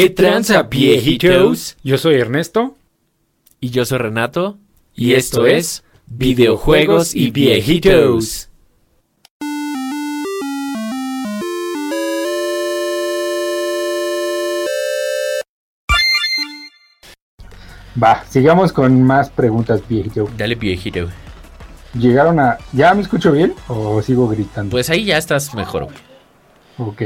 ¿Qué tranza, viejitos? Yo soy Ernesto. Y yo soy Renato. Y esto es Videojuegos y Viejitos. Va, sigamos con más preguntas, viejito. Dale, viejito. Llegaron a. ¿Ya me escucho bien o sigo gritando? Pues ahí ya estás mejor, güey. Ok.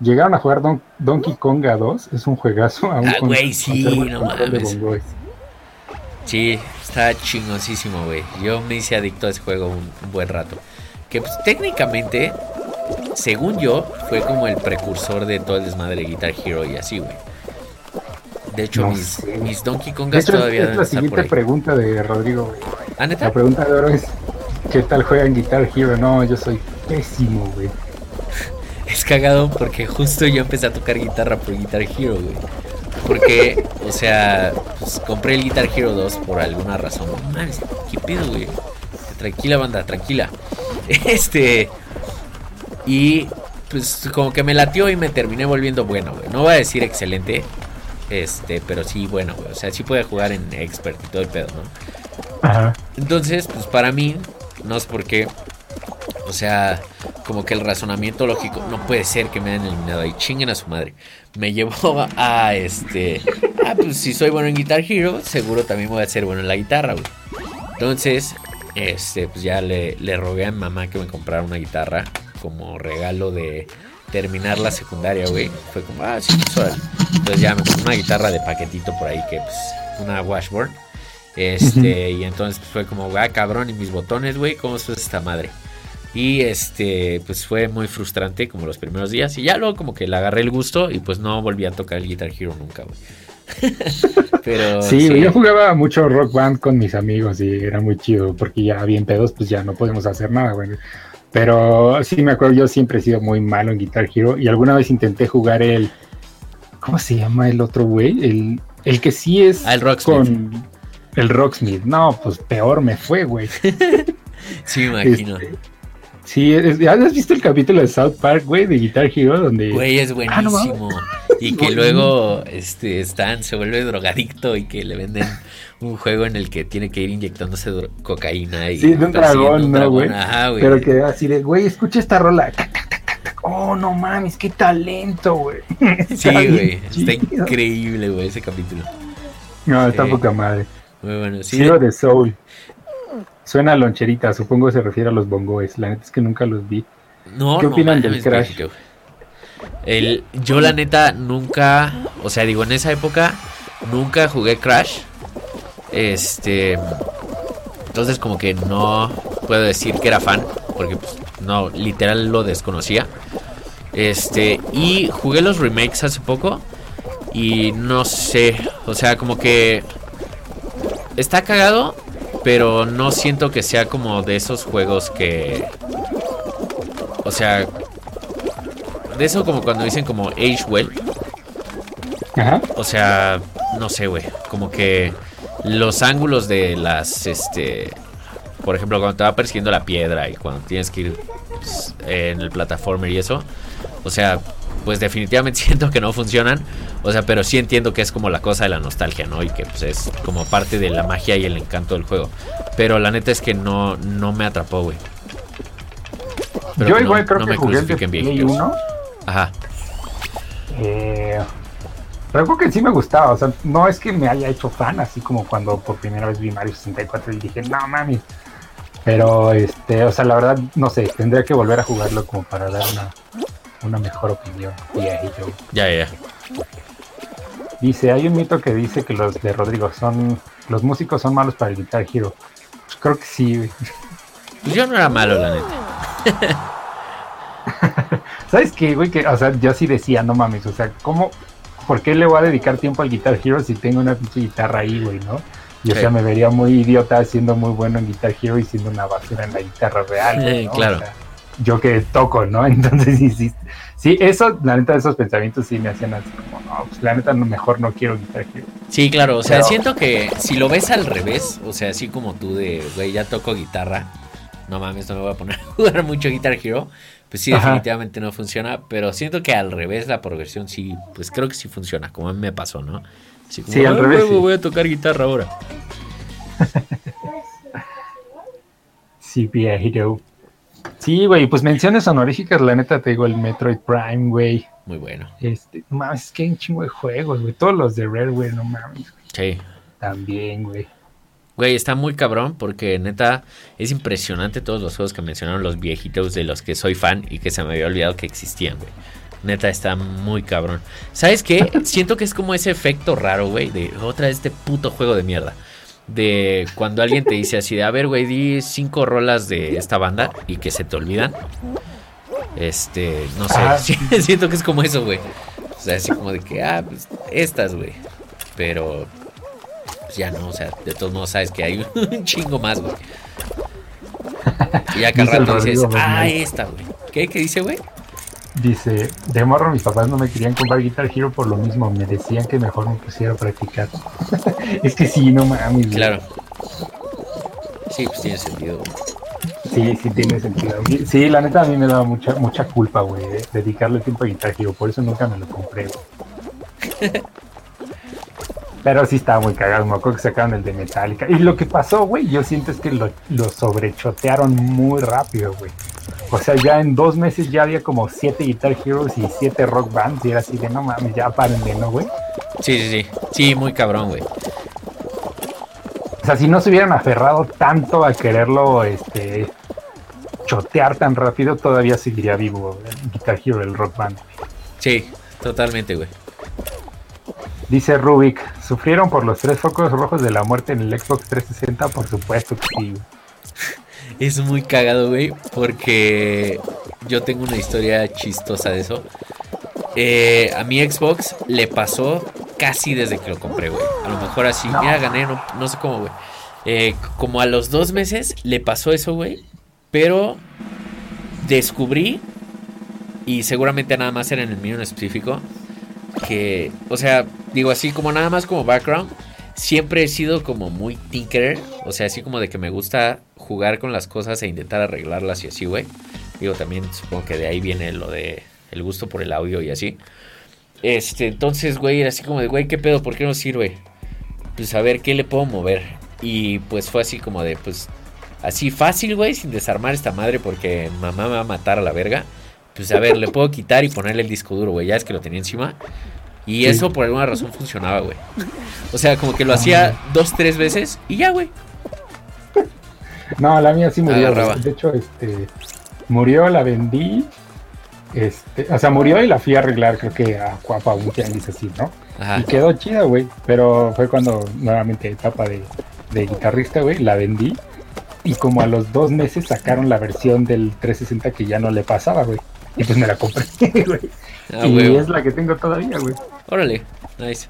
Llegaron a jugar Don- Donkey Konga 2. Es un juegazo. aún Ah, güey, sí, no mames. Sí, está chingosísimo, güey. Yo me hice adicto a ese juego un, un buen rato. Que pues, técnicamente, según yo, fue como el precursor de todo el desmadre de Guitar Hero y así, güey. De hecho, No mis, Donkey Kongas hecho, todavía es, la siguiente pregunta de Rodrigo. güey. ¿Ah, neta? La pregunta de oro es: ¿Qué tal juegan Guitar Hero? No, yo soy pésimo, güey. Es cagado porque justo yo empecé a tocar guitarra por Guitar Hero, güey. Porque, o sea, pues compré el Guitar Hero 2 por alguna razón. Mames, ¿qué pedo, güey? Tranquila, banda, tranquila. Este. Y pues como que me latió y me terminé volviendo bueno, güey. No voy a decir excelente. Este, pero sí bueno, güey. O sea, sí puede jugar en expert y todo el pedo, ¿no? Ajá. Entonces, pues para mí, no es porque, o sea, como que el razonamiento lógico, no puede ser que me hayan eliminado ahí, chinguen a su madre. Me llevó a este, ah, pues si soy bueno en Guitar Hero, seguro también voy a ser bueno en la guitarra, güey. Entonces, este, pues ya le, le rogué a mi mamá que me comprara una guitarra como regalo de terminar la secundaria, güey. Fue como, ah, sí, pues órale. Entonces ya me compré una guitarra de paquetito por ahí, que pues, una washboard. Este, y entonces pues, fue como, ah, cabrón, y mis botones, güey, ¿cómo es esta madre? Y este, pues fue muy frustrante como los primeros días. Y ya luego como que le agarré el gusto y pues no volví a tocar el Guitar Hero nunca, güey. Pero Sí, yo jugaba mucho rock band con mis amigos y era muy chido porque ya bien pedos, pues ya no podemos hacer nada, güey. Pero sí me acuerdo, yo siempre he sido muy malo en Guitar Hero y alguna vez intenté jugar el. ¿Cómo se llama el otro güey? El, el que sí es Ah, el Rocksmith. con el Rocksmith. No, pues peor me fue, güey. Sí, me imagino. Este, Sí, ¿has visto el capítulo de South Park, güey, de Guitar Hero? Donde. Güey, es Ah, no buenísimo. y que luego este Stan se vuelve drogadicto y que le venden un juego en el que tiene que ir inyectándose cocaína y Sí, de un dragón, ¿no, güey? Ajá, güey. Pero que así de, güey, escucha esta rola. Oh, no mames, qué talento, güey. Sí, güey. Está increíble, güey, ese capítulo. No, está poca madre. Muy bueno. Sí, de Soul. Suena a loncherita, supongo que se refiere a los bongoes. La neta es que nunca los vi. No, ¿Qué no opinan del Crash? El, yo la neta nunca, o sea, digo, en esa época nunca jugué Crash. Este, entonces como que no puedo decir que era fan, porque pues, no, literal lo desconocía. Este, y jugué los remakes hace poco y no sé, o sea, como que está cagado, pero no siento que sea como de esos juegos que o sea, de eso como cuando dicen como age well, Ajá. o sea, no sé, güey, como que los ángulos de las, este, por ejemplo, cuando te va persiguiendo la piedra y cuando tienes que ir pues, en el plataformer y eso, o sea, pues definitivamente siento que no funcionan, o sea, pero sí entiendo que es como la cosa de la nostalgia, ¿no? Y que pues es como parte de la magia y el encanto del juego, pero la neta es que no, no me atrapó, güey. Yo no- igual creo no que me jugué el de. 1. Ajá. Eh, pero creo que sí me gustaba. O sea, no es que me haya hecho fan, así como cuando por primera vez vi Mario 64 y dije, no mami. Pero, este, o sea, la verdad, no sé, tendría que volver a jugarlo como para dar una, una mejor opinión. viejito. Ya, ya, ya. Dice, hay un mito que dice que los de Rodrigo son, los músicos son malos para el Guitar Hero. Pues creo que sí. Pues yo no era malo, la neta. ¿Sabes qué, güey? Que, o sea, yo sí decía, no mames, o sea, ¿cómo, por qué le voy a dedicar tiempo al Guitar Hero si tengo una pinche guitarra ahí, güey, no? Y o Sí. sea, me vería muy idiota siendo muy bueno en Guitar Hero y siendo una basura en la guitarra real, ¿no? Claro. O sea, yo que toco, ¿no? Entonces, sí, sí, sí, eso, la neta, esos pensamientos sí me hacían así como, no, pues la neta, no, mejor no quiero Guitar Hero. Sí, claro, o sea, Pero- siento que si lo ves al revés, o sea, así como tú de, güey, ya toco guitarra, no mames, no me voy a poner a jugar mucho Guitar Hero, pues sí, definitivamente no funciona, pero siento que al revés la progresión sí, pues creo que sí funciona, como a mí me pasó, ¿no? sí, al revés. Voy a tocar guitarra ahora. sí, viejito. Sí, güey, pues menciones honoríficas, la neta te digo, el Metroid Prime, güey. Muy bueno. Este, mames, es que hay un chingo de juegos, güey. Todos los de Rareware, no mames. Sí. También, güey. Güey, está muy cabrón porque neta es impresionante todos los juegos que mencionaron los viejitos de los que soy fan y que se me había olvidado que existían, güey. Neta está muy cabrón. ¿Sabes qué? Siento que es como ese efecto raro, güey, de otra vez este puto juego de mierda. De cuando alguien te dice así de, a ver, güey, di cinco rolas de esta banda y que se te olvidan. Este, no sé, siento que es como eso, güey. O sea, así como de que, ah, pues estas, güey. Pero pues ya no, o sea, de todos modos sabes que hay un chingo más, güey. Y acá rato dices, ah, esta, güey. ¿Qué? ¿Qué dice, güey? Dice, de morro mis papás no me querían comprar Guitar Hero por lo mismo, me decían que mejor me pusiera a practicar. es que sí, no mames. Claro. Sí, pues tiene sentido. Sí, sí tiene sentido. Sí, la neta a mí me daba mucha mucha culpa, güey, dedicarle tiempo a Guitar Hero, por eso nunca me lo compré, güey. Pero sí estaba muy cagado, me acuerdo que sacaron el de Metallica. Y lo que pasó, güey, yo siento es que lo, lo sobrechotearon muy rápido, güey. O sea, ya en dos meses ya había como siete Guitar Heroes y siete Rock Bands. Y era así de, no mames, ya párenle, ¿no, güey? Sí, sí, sí. Sí, muy cabrón, güey. O sea, si no se hubieran aferrado tanto a quererlo, este, chotear tan rápido, todavía seguiría vivo el Guitar Hero, el Rock Band. Sí, totalmente, güey. Dice Rubik, ¿sufrieron por los tres focos rojos de la muerte en el Xbox 360? Por supuesto que sí. Es muy cagado, güey, porque yo tengo una historia chistosa de eso. Eh, a mi Xbox le pasó casi desde que lo compré, güey. A lo mejor así, mira, gané, no, sé cómo, güey. Eh, como a los dos meses le pasó eso, güey. Pero descubrí, y seguramente nada más era en el mío en específico, que, o sea, digo así como nada más como background, siempre he sido como muy tinkerer, o sea, así como de que me gusta jugar con las cosas e intentar arreglarlas y así, güey. Digo, también supongo que de ahí viene lo de el gusto por el audio y así. Este, entonces, güey, era así como de, güey, ¿qué pedo? ¿Por qué no sirve? Pues a ver, ¿qué le puedo mover? Y pues fue así como de, pues, así fácil, güey, sin desarmar esta madre porque mamá me va a matar a la verga. Pues a ver, le puedo quitar y ponerle el disco duro, güey. Ya es que lo tenía encima. Y eso por alguna razón funcionaba, güey. O sea, como que lo hacía dos, tres veces y ya, güey. No, la mía sí murió. De hecho, este murió, la vendí. Este, o sea, murió y la fui a arreglar, creo que a Cuapa un dice así, ¿no? Y quedó chida, güey. Pero fue cuando nuevamente etapa de, de guitarrista, güey, la vendí. Y como a los dos meses sacaron la versión del 360 que ya no le pasaba, güey. Y pues me la compré, güey. Ah, y es la que tengo todavía, güey. Órale, nice.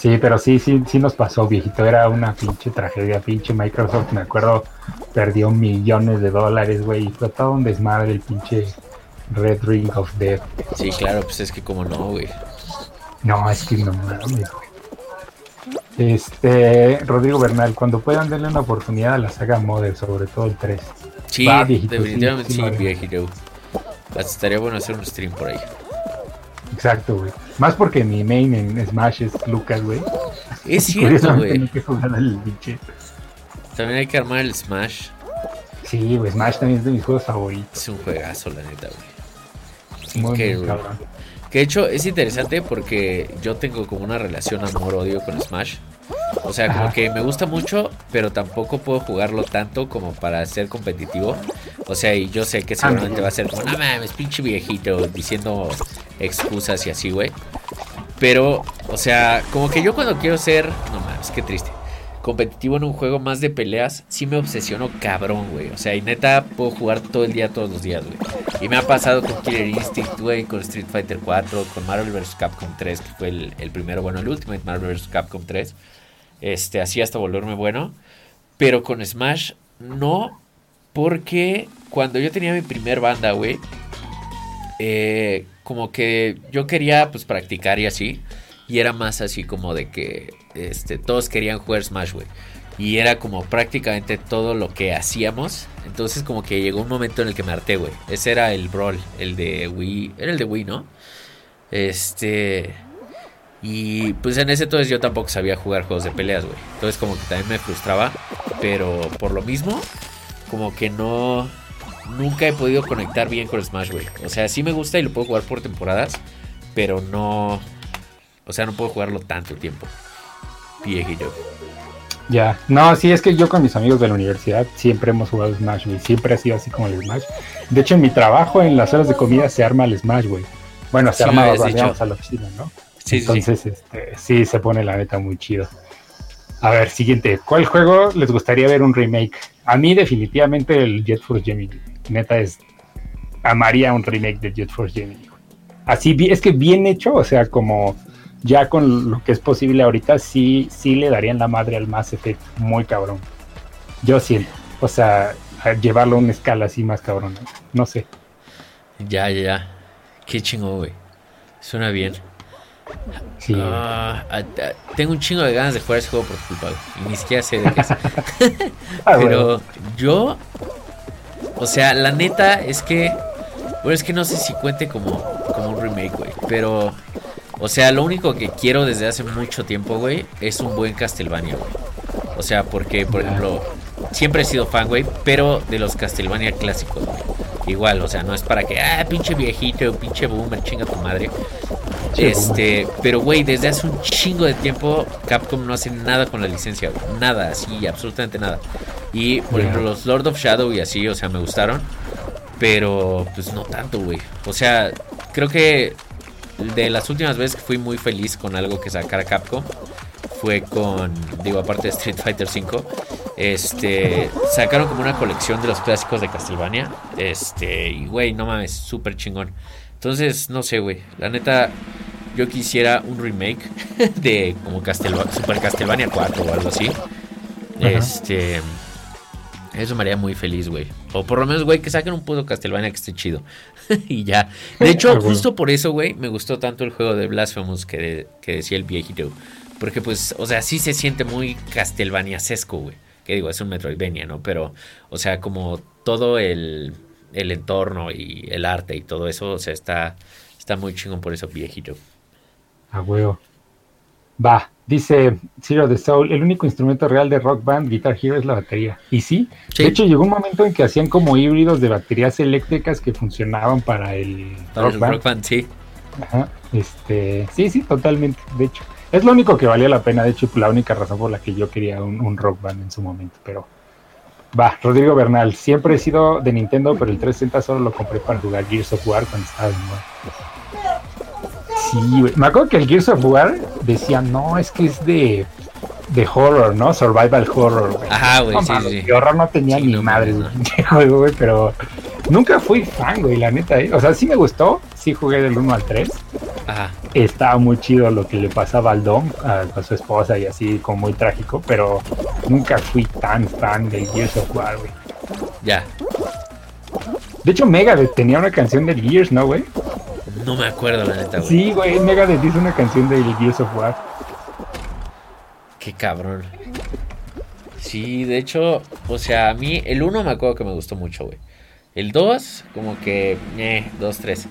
Sí, pero sí, sí, sí nos pasó, viejito. Era una pinche tragedia, pinche Microsoft, me acuerdo, perdió millones de dólares, güey. Y fue todo un desmadre el pinche Red Ring of Death. Sí, claro, pues es que como no, güey. No, es que no mames, güey. Este, Rodrigo Bernal, cuando puedan darle una oportunidad a la saga Model, sobre todo el 3. Sí, definitivamente sí, viejito. Estaría bueno hacer un stream por ahí. Exacto, güey. Más porque mi main en Smash es Lucas, güey. Es cierto, güey. También hay que armar el Smash. Sí, güey, Smash también es de mis juegos favoritos. Es un juegazo, la neta, güey. Muy que, que de hecho es interesante porque yo tengo como una relación amor-odio con Smash. O sea, como que me gusta mucho, pero tampoco puedo jugarlo tanto como para ser competitivo. O sea, y yo sé que seguramente va a ser como, no mames, pinche viejito, diciendo excusas y así, güey. Pero, o sea, como que yo cuando quiero ser, no mames, qué triste. Competitivo en un juego más de peleas, sí me obsesiono cabrón, güey. O sea, y neta puedo jugar todo el día, todos los días, güey. Y me ha pasado con Killer Instinct, güey, con Street Fighter 4, con Marvel vs. Capcom 3, que fue el, el primero, bueno, el Ultimate Marvel vs. Capcom 3 este, así hasta volverme bueno. Pero con Smash no, porque cuando yo tenía mi primer banda, güey, eh, como que yo quería pues practicar y así. Y era más así como de que este, todos querían jugar Smash, güey. Y era como prácticamente todo lo que hacíamos. Entonces como que llegó un momento en el que me harté, güey. Ese era el Brawl, el de Wii. Era el de Wii, ¿no? Este... Y pues en ese entonces yo tampoco sabía jugar juegos de peleas, güey. Entonces como que también me frustraba. Pero por lo mismo, como que no... Nunca he podido conectar bien con Smash, güey. O sea, sí me gusta y lo puedo jugar por temporadas. Pero no... O sea, no puedo jugarlo tanto tiempo. Viejito. Ya, no, sí, es que yo con mis amigos de la universidad siempre hemos jugado Smash, güey. Siempre ha sido así como el Smash. De hecho, en mi trabajo, en las horas de comida, se arma el Smash, güey. Bueno, se Sí, arma vamos a la oficina, ¿no? Sí, sí, sí. Entonces, este, sí, se pone la neta muy chido. A ver, siguiente. ¿Cuál juego les gustaría ver un remake? A mí, definitivamente, el Jet Force Gemini. Neta, es. Amaría un remake de Jet Force Gemini. Así, es que bien hecho, o sea, como ya con lo que es posible ahorita, sí, sí le darían la madre al Mass Effect. Muy cabrón. Yo siento. O sea, a llevarlo a una escala así más cabrón. No sé. Ya, ya, ya. Qué chingo, güey. Suena bien. Sí. Ah, tengo un chingo de ganas de jugar ese juego por tu culpa, güey. Y ni siquiera sé de qué es. Ah, bueno. Pero yo. O sea, la neta es que. Bueno, es que no sé si cuente como, como un remake, güey. Pero. O sea, lo único que quiero desde hace mucho tiempo, güey, es un buen Castlevania, güey. O sea, porque, por ejemplo, siempre he sido fan, güey, pero de los Castlevania clásicos, güey. Igual, o sea, no es para que, ah, pinche viejito, pinche boomer, chinga tu madre. Este, pero güey, desde hace un chingo de tiempo Capcom no hace nada con la licencia, güey. Nada, así, absolutamente nada. Y, por ejemplo, los Lord of Shadow y así, o sea, me gustaron. Pero, pues no tanto, güey. O sea, creo que de las últimas veces que fui muy feliz con algo que sacara Capcom fue con, digo, aparte de Street Fighter V, este, sacaron como una colección de los clásicos de Castlevania. Este, y güey, no mames, súper chingón. Entonces, no sé, güey. La neta, yo quisiera un remake de como Castelva- Super Castlevania 4 o algo así. Este. Eso me haría muy feliz, güey. O por lo menos, güey, que saquen un puto Castlevania que esté chido. y ya. De hecho, Ah, bueno. justo por eso, güey, me gustó tanto el juego de Blasphemous que, de- que decía el viejito. Porque, pues, o sea, sí se siente muy Castlevania-sesco, güey. Que digo, es un Metroidvania, ¿no? Pero, o sea, como todo el, el entorno y el arte y todo eso, o sea, está, está muy chingón por eso, viejito. A huevo. Va, dice Zero the Soul, el único instrumento real de Rock Band Guitar Hero es la batería. Y sí, Sí. de hecho llegó un momento en que hacían como híbridos de baterías eléctricas que funcionaban para el Para Rock el Band. Rock Band, sí. Ajá, este, sí, sí, totalmente, de hecho. Es lo único que valía la pena, de hecho, la única razón por la que yo quería un, un Rock Band en su momento, pero... Va, Rodrigo Bernal, siempre he sido de Nintendo, pero el 360 solo lo compré para jugar Gears of War cuando estaba de moda. Sí, güey. Me acuerdo que el Gears of War decía, no, es que es de, de horror, ¿no? Survival horror, güey. Ajá, güey, No sí, sí, horror no tenía Sí, ni no madre, mames, güey, pero nunca fui fan, güey, la neta, ¿eh? O sea, sí me gustó, sí jugué del 1 al 3. Ajá. Estaba muy chido lo que le pasaba al Dom, a, a su esposa y así, como muy trágico, pero nunca fui tan fan del Gears of War, güey. Ya. De hecho, Megadeth tenía una canción del Gears, ¿no, güey? No me acuerdo, la neta, güey. Sí, güey, Megadeth hizo una canción del Gears of War. Qué cabrón. Sí, de hecho, o sea, a mí el 1 me acuerdo que me gustó mucho, güey. El 2, como que, eh, 2, 3.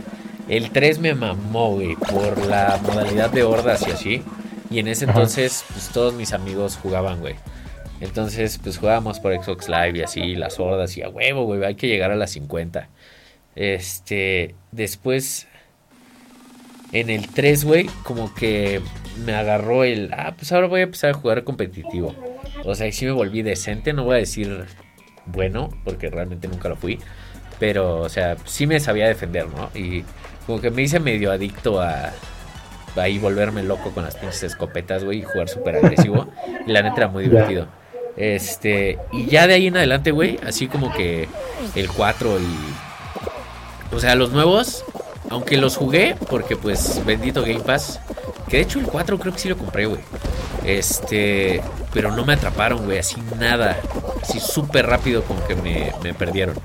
El 3 me mamó, güey, por la modalidad de hordas y así. Y en ese Ajá. entonces, pues todos mis amigos jugaban, güey. Entonces, pues jugábamos por Xbox Live y así, las hordas y a huevo, güey, hay que llegar a las 50. Este, después, en el 3, güey, como que me agarró el, ah, pues ahora voy a empezar a jugar competitivo. O sea, sí me volví decente, no voy a decir bueno, porque realmente nunca lo fui. Pero, o sea, sí me sabía defender, ¿no? Y como que me hice medio adicto a ahí volverme loco con las pinches escopetas, güey, y jugar súper agresivo. y la neta era muy divertido. Este, y ya de ahí en adelante, güey, así como que el 4 y... O sea, los nuevos, aunque los jugué, porque pues bendito Game Pass, que de hecho el 4 creo que sí lo compré, güey. Este, pero no me atraparon, güey, así nada. Así súper rápido como que me, me perdieron.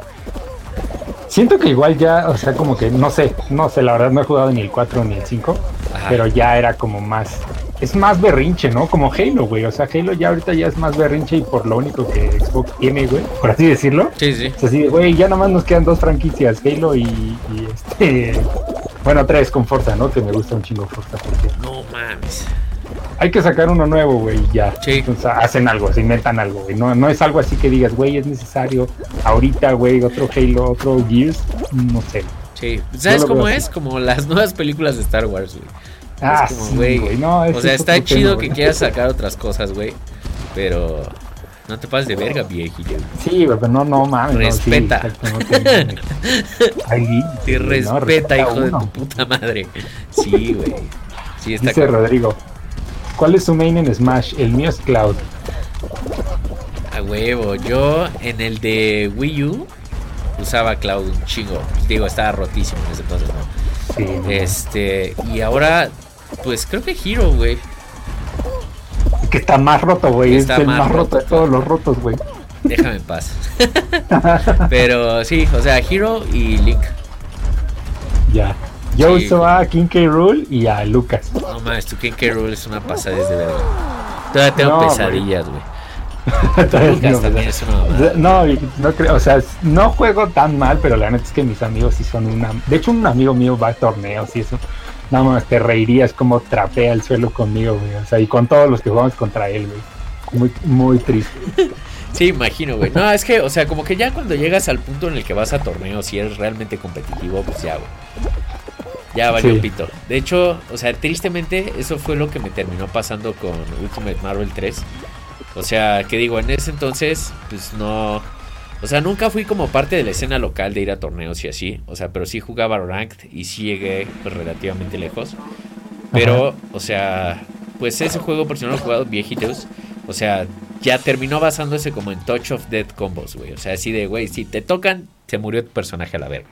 Siento que igual ya, o sea, como que, no sé, no sé, la verdad no he jugado ni el 4 ni el 5, Ajá. pero ya era como más es más berrinche, ¿no? Como Halo, güey. O sea, Halo ya ahorita ya es más berrinche y por lo único que Xbox tiene, güey, por así decirlo. Sí, sí. Es así, güey, ya nada más nos quedan dos franquicias, Halo y, y este... Bueno, tres con Forza, ¿no? Que me gusta un chingo Forza porque No mames. hay que sacar uno nuevo, güey, ya. Sí. Entonces hacen algo, se inventan algo, güey. No, no es algo así que digas, güey, es necesario ahorita, güey, otro Halo, otro Gears, no sé. Sí. ¿Sabes cómo es? Como las nuevas películas de Star Wars, güey. Ah, es como, sí, güey. güey, no, ese o sea, es está chido que quieras sacar otras cosas, güey. Pero no te pases de verga, viejillo. Sí, pero no, no mames. Respeta. No, sí, te- güey, no, respeta, hijo de tu puta madre. Sí, güey. Sí, está Dice. Rodrigo. ¿Cuál es su main en Smash? El mío es Cloud. A huevo. Yo en el de Wii U usaba Cloud un chingo. Digo, estaba rotísimo en ese entonces, ¿no? Sí, Este, y ahora, pues creo que Hero, güey. Que está más roto, güey. Es Está el más más, roto de todos los rotos, güey. Déjame en paz. Pero sí, o sea, Hero y Link. ya. Yo Sí. uso a King K. Rool y a Lucas. No mames, tu King K. Rool es una pasada de verga. Todavía tengo No, pesadillas, güey. Lucas también es una. No, no creo, o sea, no juego tan mal, pero la neta es que mis amigos sí son una. De hecho, un amigo mío va a torneos y eso. No mames, te reirías como trapea el suelo conmigo, güey. O sea, y con todos los que jugamos contra él, güey. Muy, muy triste. Sí, imagino, güey. No, es que, o sea, como que ya cuando llegas al punto en el que vas a torneos y eres realmente competitivo, pues ya, güey. Ya valió Sí. pito. De hecho, o sea, tristemente, eso fue lo que me terminó pasando con Ultimate Marvel 3. O sea, que digo, en ese entonces, pues no. O sea, nunca fui como parte de la escena local de ir a torneos y así. O sea, pero sí jugaba Ranked y sí llegué pues, relativamente lejos. Pero, o sea, pues ese juego, por si no lo he jugado, viejitos. O sea, ya terminó basándose como en Touch of Death combos, güey. O sea, así de, güey, si te tocan, se murió tu personaje a la verga.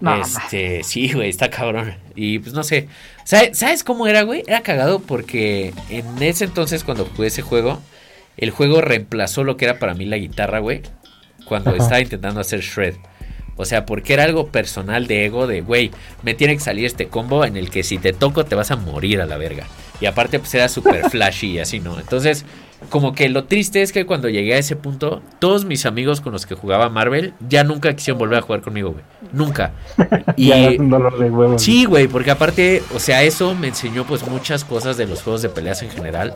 No, este, sí, güey, está cabrón. Y pues no sé. ¿Sabe- ¿Sabes cómo era, güey? Era cagado porque en ese entonces, cuando jugué ese juego, el juego reemplazó lo que era para mí la guitarra, güey. Cuando Ajá. estaba intentando hacer shred. O sea, porque era algo personal de ego de, güey, me tiene que salir este combo en el que si te toco te vas a morir a la verga. Y aparte, pues era súper flashy y así, ¿no? Entonces, como que lo triste es que cuando llegué a ese punto, todos mis amigos con los que jugaba Marvel ya nunca quisieron volver a jugar conmigo, güey. Nunca. Y es un dolor de huevos. Sí, güey, porque aparte, o sea, eso me enseñó pues muchas cosas de los juegos de peleas en general.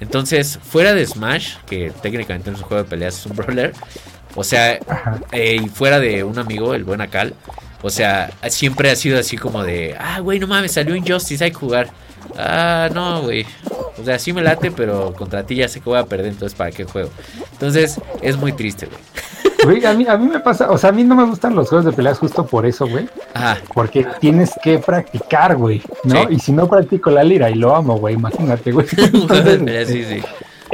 Entonces, fuera de Smash, que técnicamente no es un juego de peleas, es un brawler, o sea, eh, y fuera de un amigo, el buen Akal, o sea, siempre ha sido así como de, ah, güey, no mames, salió Injustice, hay que jugar. Ah, no, güey. O sea, sí me late, pero contra ti ya sé que voy a perder, entonces ¿para qué juego? Entonces, es muy triste, güey. Güey, a mí, a mí me pasa, o sea, a mí no me gustan los juegos de peleas justo por eso, güey. Ajá, Porque tienes que practicar, güey, ¿no? Sí. Y si no practico la lira y lo amo, güey, imagínate, güey. Entonces, sí, sí.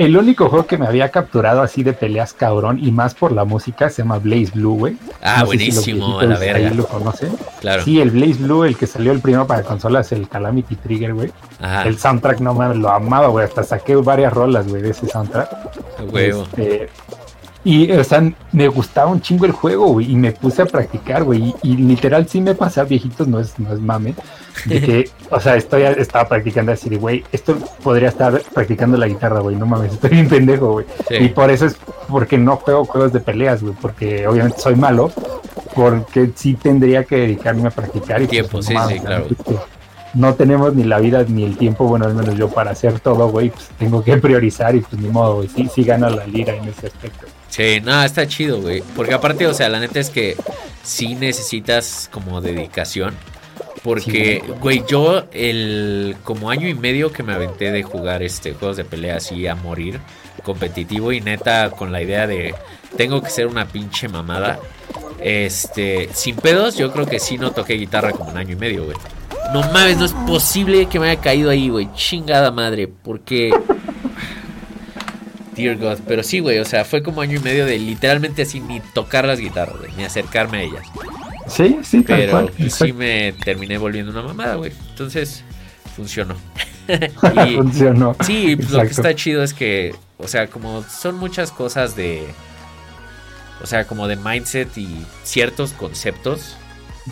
El único juego que me había capturado así de peleas cabrón y más por la música se llama Blaze Blue, güey. Ah, No buenísimo, a la verga. lo conocen. Claro. Sí, el Blaze Blue, el que salió el primero para consolas, el Calamity Trigger, güey. Ajá, El soundtrack, no mames, lo amaba, güey. Hasta saqué varias rolas, güey, de ese soundtrack. huevo. Este, y, o sea, me gustaba un chingo el juego, güey, y me puse a practicar, güey. Y, y literal sí me pasa, viejitos, no es, no es mame. De que, o sea, estoy, estaba practicando así de, güey, esto podría estar practicando la guitarra, güey, no mames, estoy bien pendejo, güey. Sí. Y por eso es porque no juego juegos de peleas, güey, porque obviamente soy malo, porque sí tendría que dedicarme a practicar. Y pues, Tiempo, no sí, mames, sí, claro. No tenemos ni la vida ni el tiempo, bueno, al menos yo para hacer todo, güey, pues tengo que priorizar y pues ni modo, güey, sí, sí gana la lira en ese aspecto. Sí, no, está chido, güey. Porque aparte, o sea, la neta es que sí necesitas como dedicación. Porque, güey, yo el como año y medio que me aventé de jugar este juegos de pelea así a morir, competitivo y neta con la idea de tengo que ser una pinche mamada. Este, sin pedos, yo creo que sí no toqué guitarra como un año y medio, güey. No mames, no es posible que me haya caído ahí, güey. Chingada madre, porque Dear God, pero sí, güey, o sea, fue como año y medio de literalmente así ni tocar las guitarras, güey, ni acercarme a ellas. Sí, sí, tal Pero cual. pues, sí exacto. me terminé volviendo una mamada, güey. Entonces, funcionó. y, Funcionó. sí, pues, lo que Exacto. está chido es que, o sea, como son muchas cosas de, o sea, como de mindset y ciertos conceptos.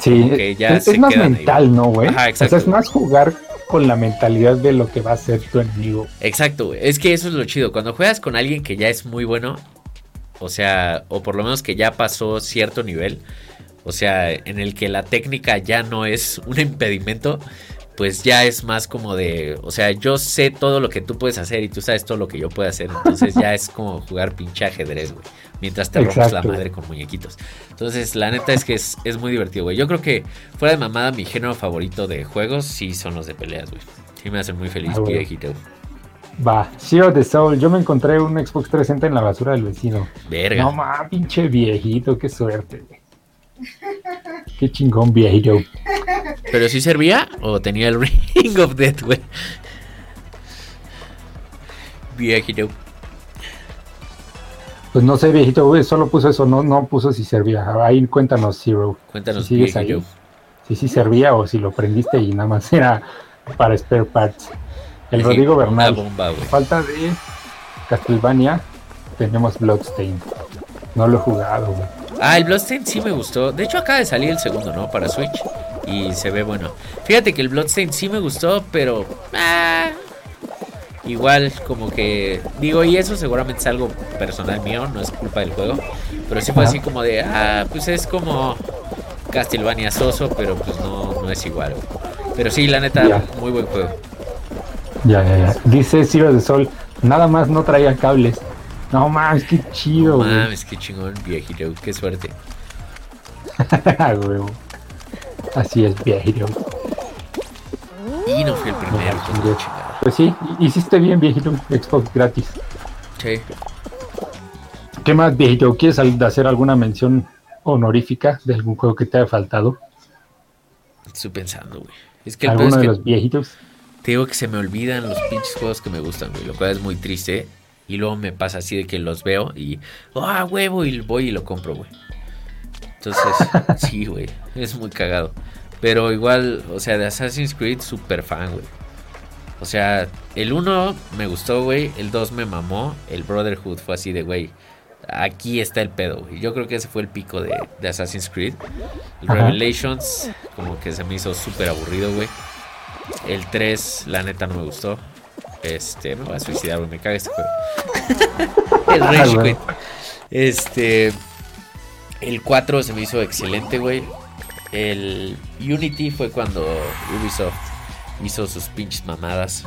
Sí, como que ya es, se es más ahí, mental, ¿no, güey? Ajá, O exacto. sea, es más jugar con la mentalidad de lo que va a ser tu enemigo. Exacto. Es que eso es lo chido. Cuando juegas con alguien que ya es muy bueno, o sea, o por lo menos que ya pasó cierto nivel, o sea, en el que la técnica ya no es un impedimento, pues ya es más como de, o sea, yo sé todo lo que tú puedes hacer y tú sabes todo lo que yo puedo hacer, entonces ya es como jugar pinche ajedrez, güey, mientras te rompes la madre con muñequitos. Entonces, la neta es que es, muy divertido, güey. Yo creo que fuera de mamada, mi género favorito de juegos sí son los de peleas, güey. Sí me hacen muy feliz, ah, viejito. Va, Zero the Soul. Yo me encontré un Xbox 360 en la basura del vecino. Verga. No mames, pinche viejito, qué suerte, güey. Qué chingón viejito. ¿Pero si servía o tenía el Ring of Death, güey? Viejito. Pues no sé, viejito, güey, solo puso eso, no, no puso si servía. Ahí cuéntanos, Zero. Cuéntanos, si sigues ahí. Si sí servía o si lo prendiste y nada más era para spare parts. El Rodrigo Bernal. Falta de Castlevania, tenemos Bloodstain. No lo he jugado, güey. Ah, el Bloodstain sí me gustó. De hecho, acaba de salir el segundo, ¿no? Para Switch. Y se ve bueno. Fíjate que el Bloodstain sí me gustó, pero. Ah, igual, como que. Digo, y eso seguramente es algo personal mío, no es culpa del juego. Pero sí fue así como de. Ah, pues es como. Castlevania Soso, pero pues no, no es igual. Pero sí, la neta, muy buen juego. Ya, ya, ya. Dice Ciro de Sol, nada más no traía cables. No mames, qué chido, No mames, qué chingón, viejito, qué suerte. Así es, viejito. Y no fui el primero, Pues sí, hiciste bien, viejito. Xbox gratis. Sí. ¿Qué más, viejito? ¿Quieres hacer alguna mención honorífica de algún juego que te haya faltado? Estoy pensando, güey. Es que el ¿Alguno de los viejitos? Te digo que se me olvidan los pinches juegos que me gustan, güey. Lo cual es muy triste. Y luego me pasa así de que los veo y, ah, huevo, y voy y lo compro, güey. Entonces, sí, güey, es muy cagado. Pero igual, o sea, de Assassin's Creed, super fan, güey. O sea, el 1 me gustó, güey. El 2 me mamó. El Brotherhood fue así de, güey. Aquí está el pedo, güey. Yo creo que ese fue el pico de, Assassin's Creed. El Revelations, como que se me hizo súper aburrido, güey. El 3, la neta, no me gustó. Este, me voy a suicidar, güey. Me caga este juego. el Rage Este. El 4 se me hizo excelente, güey. El Unity fue cuando Ubisoft hizo sus pinches mamadas.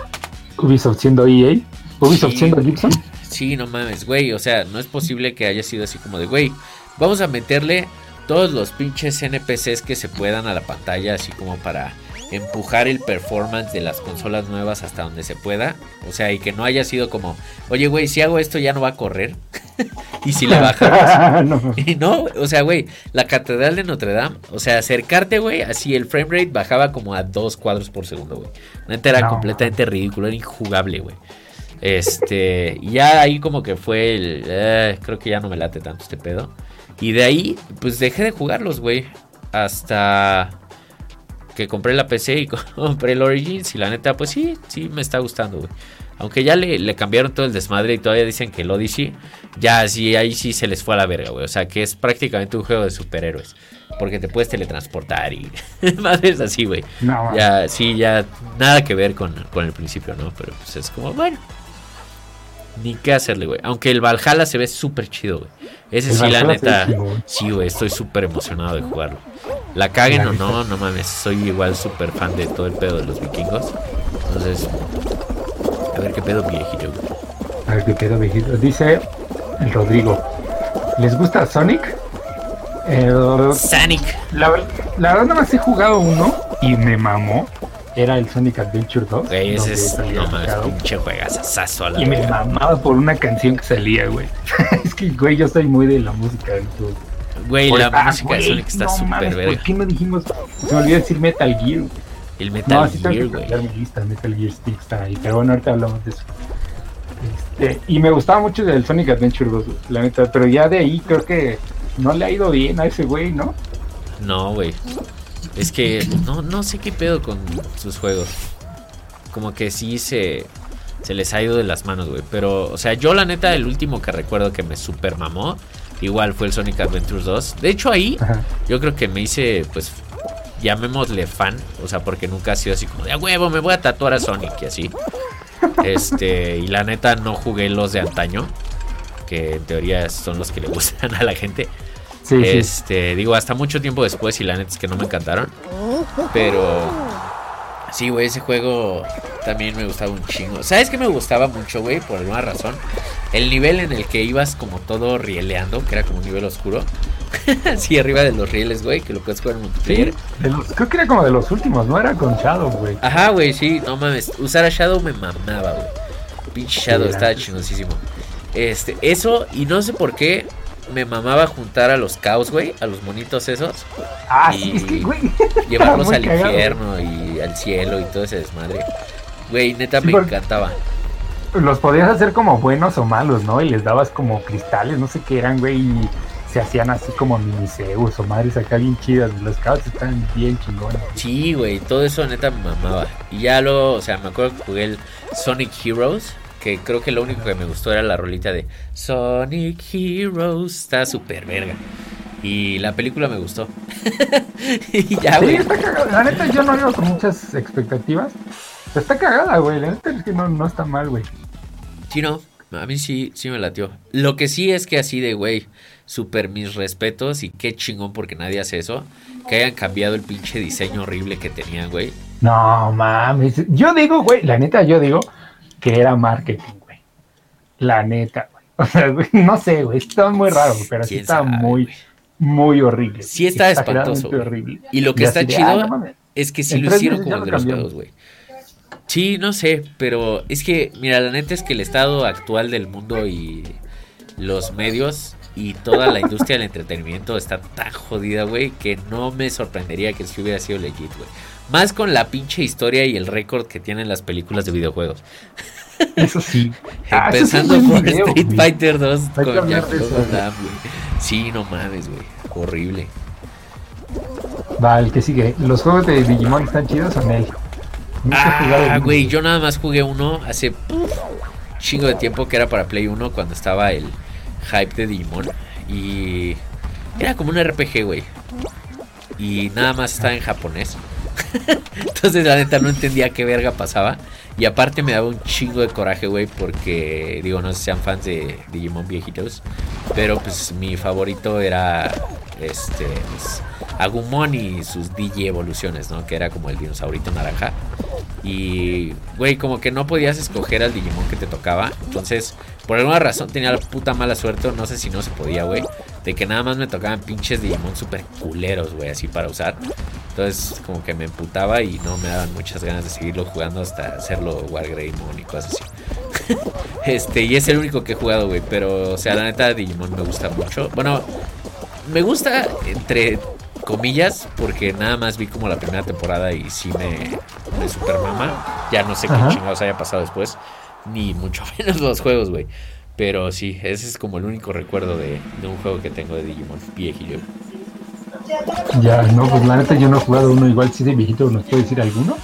Ubisoft siendo EA. Ubisoft siendo Gibson. Sí, no mames, güey. O sea, no es posible que haya sido así como de, güey, vamos a meterle todos los pinches NPCs que se puedan a la pantalla, así como para empujar el performance de las consolas nuevas hasta donde se pueda. O sea, y que no haya sido como, oye, güey, si hago esto ya no va a correr. y si le bajamos. no. Y no, o sea, güey, la Catedral de Notre Dame, o sea, acercarte, güey, así el frame rate bajaba como a dos cuadros por segundo, güey. Neta era completamente ridículo, era injugable, güey. Este, ya ahí como que fue el, eh, creo que ya no me late tanto este pedo. Y de ahí, pues dejé de jugarlos, güey. Hasta que compré la PC y compré el Origins y la neta, pues sí, sí me está gustando, güey. Aunque ya le, cambiaron todo el desmadre y todavía dicen que el Odyssey, ya sí, ahí sí se les fue a la verga, güey. O sea, que es prácticamente un juego de superhéroes. Porque te puedes teletransportar y madres así, güey. ya, sí, ya nada que ver con, con el principio, ¿no? Pero pues es como, bueno, ni qué hacerle, güey. Aunque el Valhalla se ve súper chido, güey. Ese sí, la neta. Sí, güey, estoy súper emocionado de jugarlo. La caguen o no, no mames. Soy igual súper fan de todo el pedo de los vikingos. Entonces, a ver qué pedo viejito. A ver qué pedo viejito. Dice el Rodrigo. ¿Les gusta Sonic? Eh, Sonic. La, la verdad, nada más he jugado uno y me mamó era el Sonic Adventure 2. Güey, ese es, no mames, pinche juegazazo Y me mamaba por una canción que salía, güey. es que, güey, yo soy muy de la música del todo. Güey, la ah, música de Sonic está súper verga. ¿Por qué no dijimos? Se me olvidó decir Metal Gear. El Metal Gear, güey. mi lista, Metal Gear Stick está ahí. Pero bueno, ahorita hablamos de eso. Este, y me gustaba mucho del Sonic Adventure 2, la neta. Pero ya de ahí creo que no le ha ido bien a ese güey, ¿no? No, güey. Es que no, no sé qué pedo con sus juegos. Como que sí se, se les ha ido de las manos, güey. Pero, o sea, yo la neta, el último que recuerdo que me super mamó, igual fue el Sonic Adventures 2. De hecho, ahí yo creo que me hice, pues, llamémosle fan, o sea, porque nunca ha sido así como de a huevo, me voy a tatuar a Sonic y así. Este, y la neta no jugué los de antaño, que en teoría son los que le gustan a la gente. Sí, sí. este, digo, hasta mucho tiempo después y la neta es que no me encantaron. Pero sí, güey, ese juego también me gustaba un chingo. ¿Sabes qué me gustaba mucho, güey? Por alguna razón. El nivel en el que ibas como todo rieleando, que era como un nivel oscuro. sí, arriba de los rieles, güey, que lo puedes jugar en multiplayer. Sí, de los- creo que era como de los últimos, ¿no? Era con Shadow, güey. Ajá, güey, sí, no mames. Usar a Shadow me mamaba, güey. Pinche Shadow Sí, estaba chingosísimo. Este, eso, y no sé por qué me mamaba juntar a los caos, güey, a los monitos esos, Ah, y sí, es que, güey. llevarlos al cagado. infierno y al cielo y todo ese desmadre. Güey, neta Sí, me encantaba. Los podías hacer como buenos o malos, ¿no? Y les dabas como cristales, no sé qué eran, güey. Y se hacían así como miniseus o madres acá bien chidas. Los cabos están bien chingones. Sí, güey, todo eso neta me mamaba. Y ya lo, o sea, me acuerdo que jugué el Sonic Heroes, que creo que lo único que me gustó era la rolita de Sonic Heroes, está súper verga. Y la película me gustó. y ya, güey. La neta, yo no iba con muchas expectativas. Está cagada, güey. La neta es que no, no está mal, güey. Sí, no, a mí sí, sí me latió. Lo que sí es que así de, güey, súper mis respetos y qué chingón porque nadie hace eso. Que hayan cambiado el pinche diseño horrible que tenían, güey. No mames. Yo digo, güey, la neta, yo digo que era marketing, güey. La neta, güey. O sea, güey, no sé, güey. Está muy raro, pero sí ¿Quién está sabe, muy, güey? muy horrible. Sí está espantoso, güey. horrible. Y lo que Y está de, chido ah, es que sí En lo hicieron como lo de los juegos, güey. Sí, no sé, pero es que, mira, la neta es que el estado actual del mundo y los medios y toda la industria del entretenimiento está tan jodida, güey, que no me sorprendería que sí hubiera sido legit, güey. Más con la pinche historia y el récord que tienen las películas de videojuegos. Eso sí. Ah, eso sí Empezando es un por video, Street güey. Fighter 2 Hay que con eso, güey. Sí, no mames, güey. Horrible. Va, el que sigue. ¿Los juegos de Digimon están chidos o no? Ah, güey, yo nada más jugué uno hace puf, chingo de tiempo que era para Play 1 cuando estaba el hype de Digimon. Y era como un RPG, güey. Y nada más estaba en japonés. Entonces la neta no entendía qué verga pasaba. Y aparte me daba un chingo de coraje, güey, porque digo, no sé si sean fans de Digimon viejitos. Pero pues mi favorito era este pues, Agumon y sus DJ evoluciones, ¿no? Que era como el dinosaurito naranja. Y, güey, como que no podías escoger al Digimon que te tocaba. Entonces, por alguna razón tenía la puta mala suerte, no sé si no se podía, güey. De que nada más me tocaban pinches Digimon super culeros, güey, así para usar. Entonces, como que me emputaba y no me daban muchas ganas de seguirlo jugando hasta hacerlo Wargreymon y cosas así. este, y es el único que he jugado, güey. Pero, o sea, la neta, Digimon me gusta mucho. Bueno, me gusta entre comillas porque nada más vi como la primera temporada y sí me, me super mama. Ya no sé qué chingados haya pasado después, ni mucho menos los juegos, güey. Pero sí, ese es como el único recuerdo de, de un juego que tengo de Digimon viejillo. Ya, no, pues la neta yo no he jugado uno igual, si de viejito nos puede decir alguno.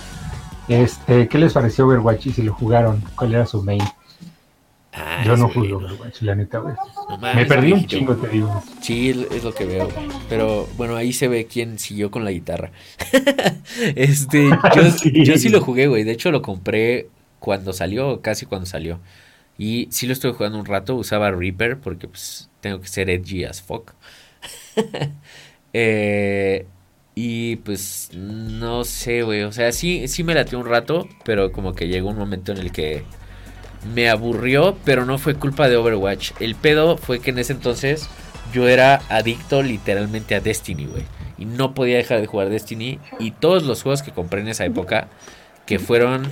Este, ¿qué les pareció Overwatch y si lo jugaron? ¿Cuál era su main? Ah, yo no jugué Overwatch, la neta, güey. no Me perdí un chingo, te digo. Sí, es- lo que veo. Pero bueno, ahí se ve quién siguió con la guitarra. este, yo Sí. yo sí lo jugué, güey. De hecho, lo compré cuando salió, casi cuando salió. Y sí lo estuve jugando un rato. Usaba Reaper porque pues tengo que ser edgy as fuck. Eh, y pues no sé, güey. O sea, sí, sí me latió un rato, pero como que llegó un momento en el que me aburrió, pero no fue culpa de Overwatch. El pedo fue que en ese entonces yo era adicto literalmente a Destiny, güey. Y no podía dejar de jugar Destiny. Y todos los juegos que compré en esa época, que fueron,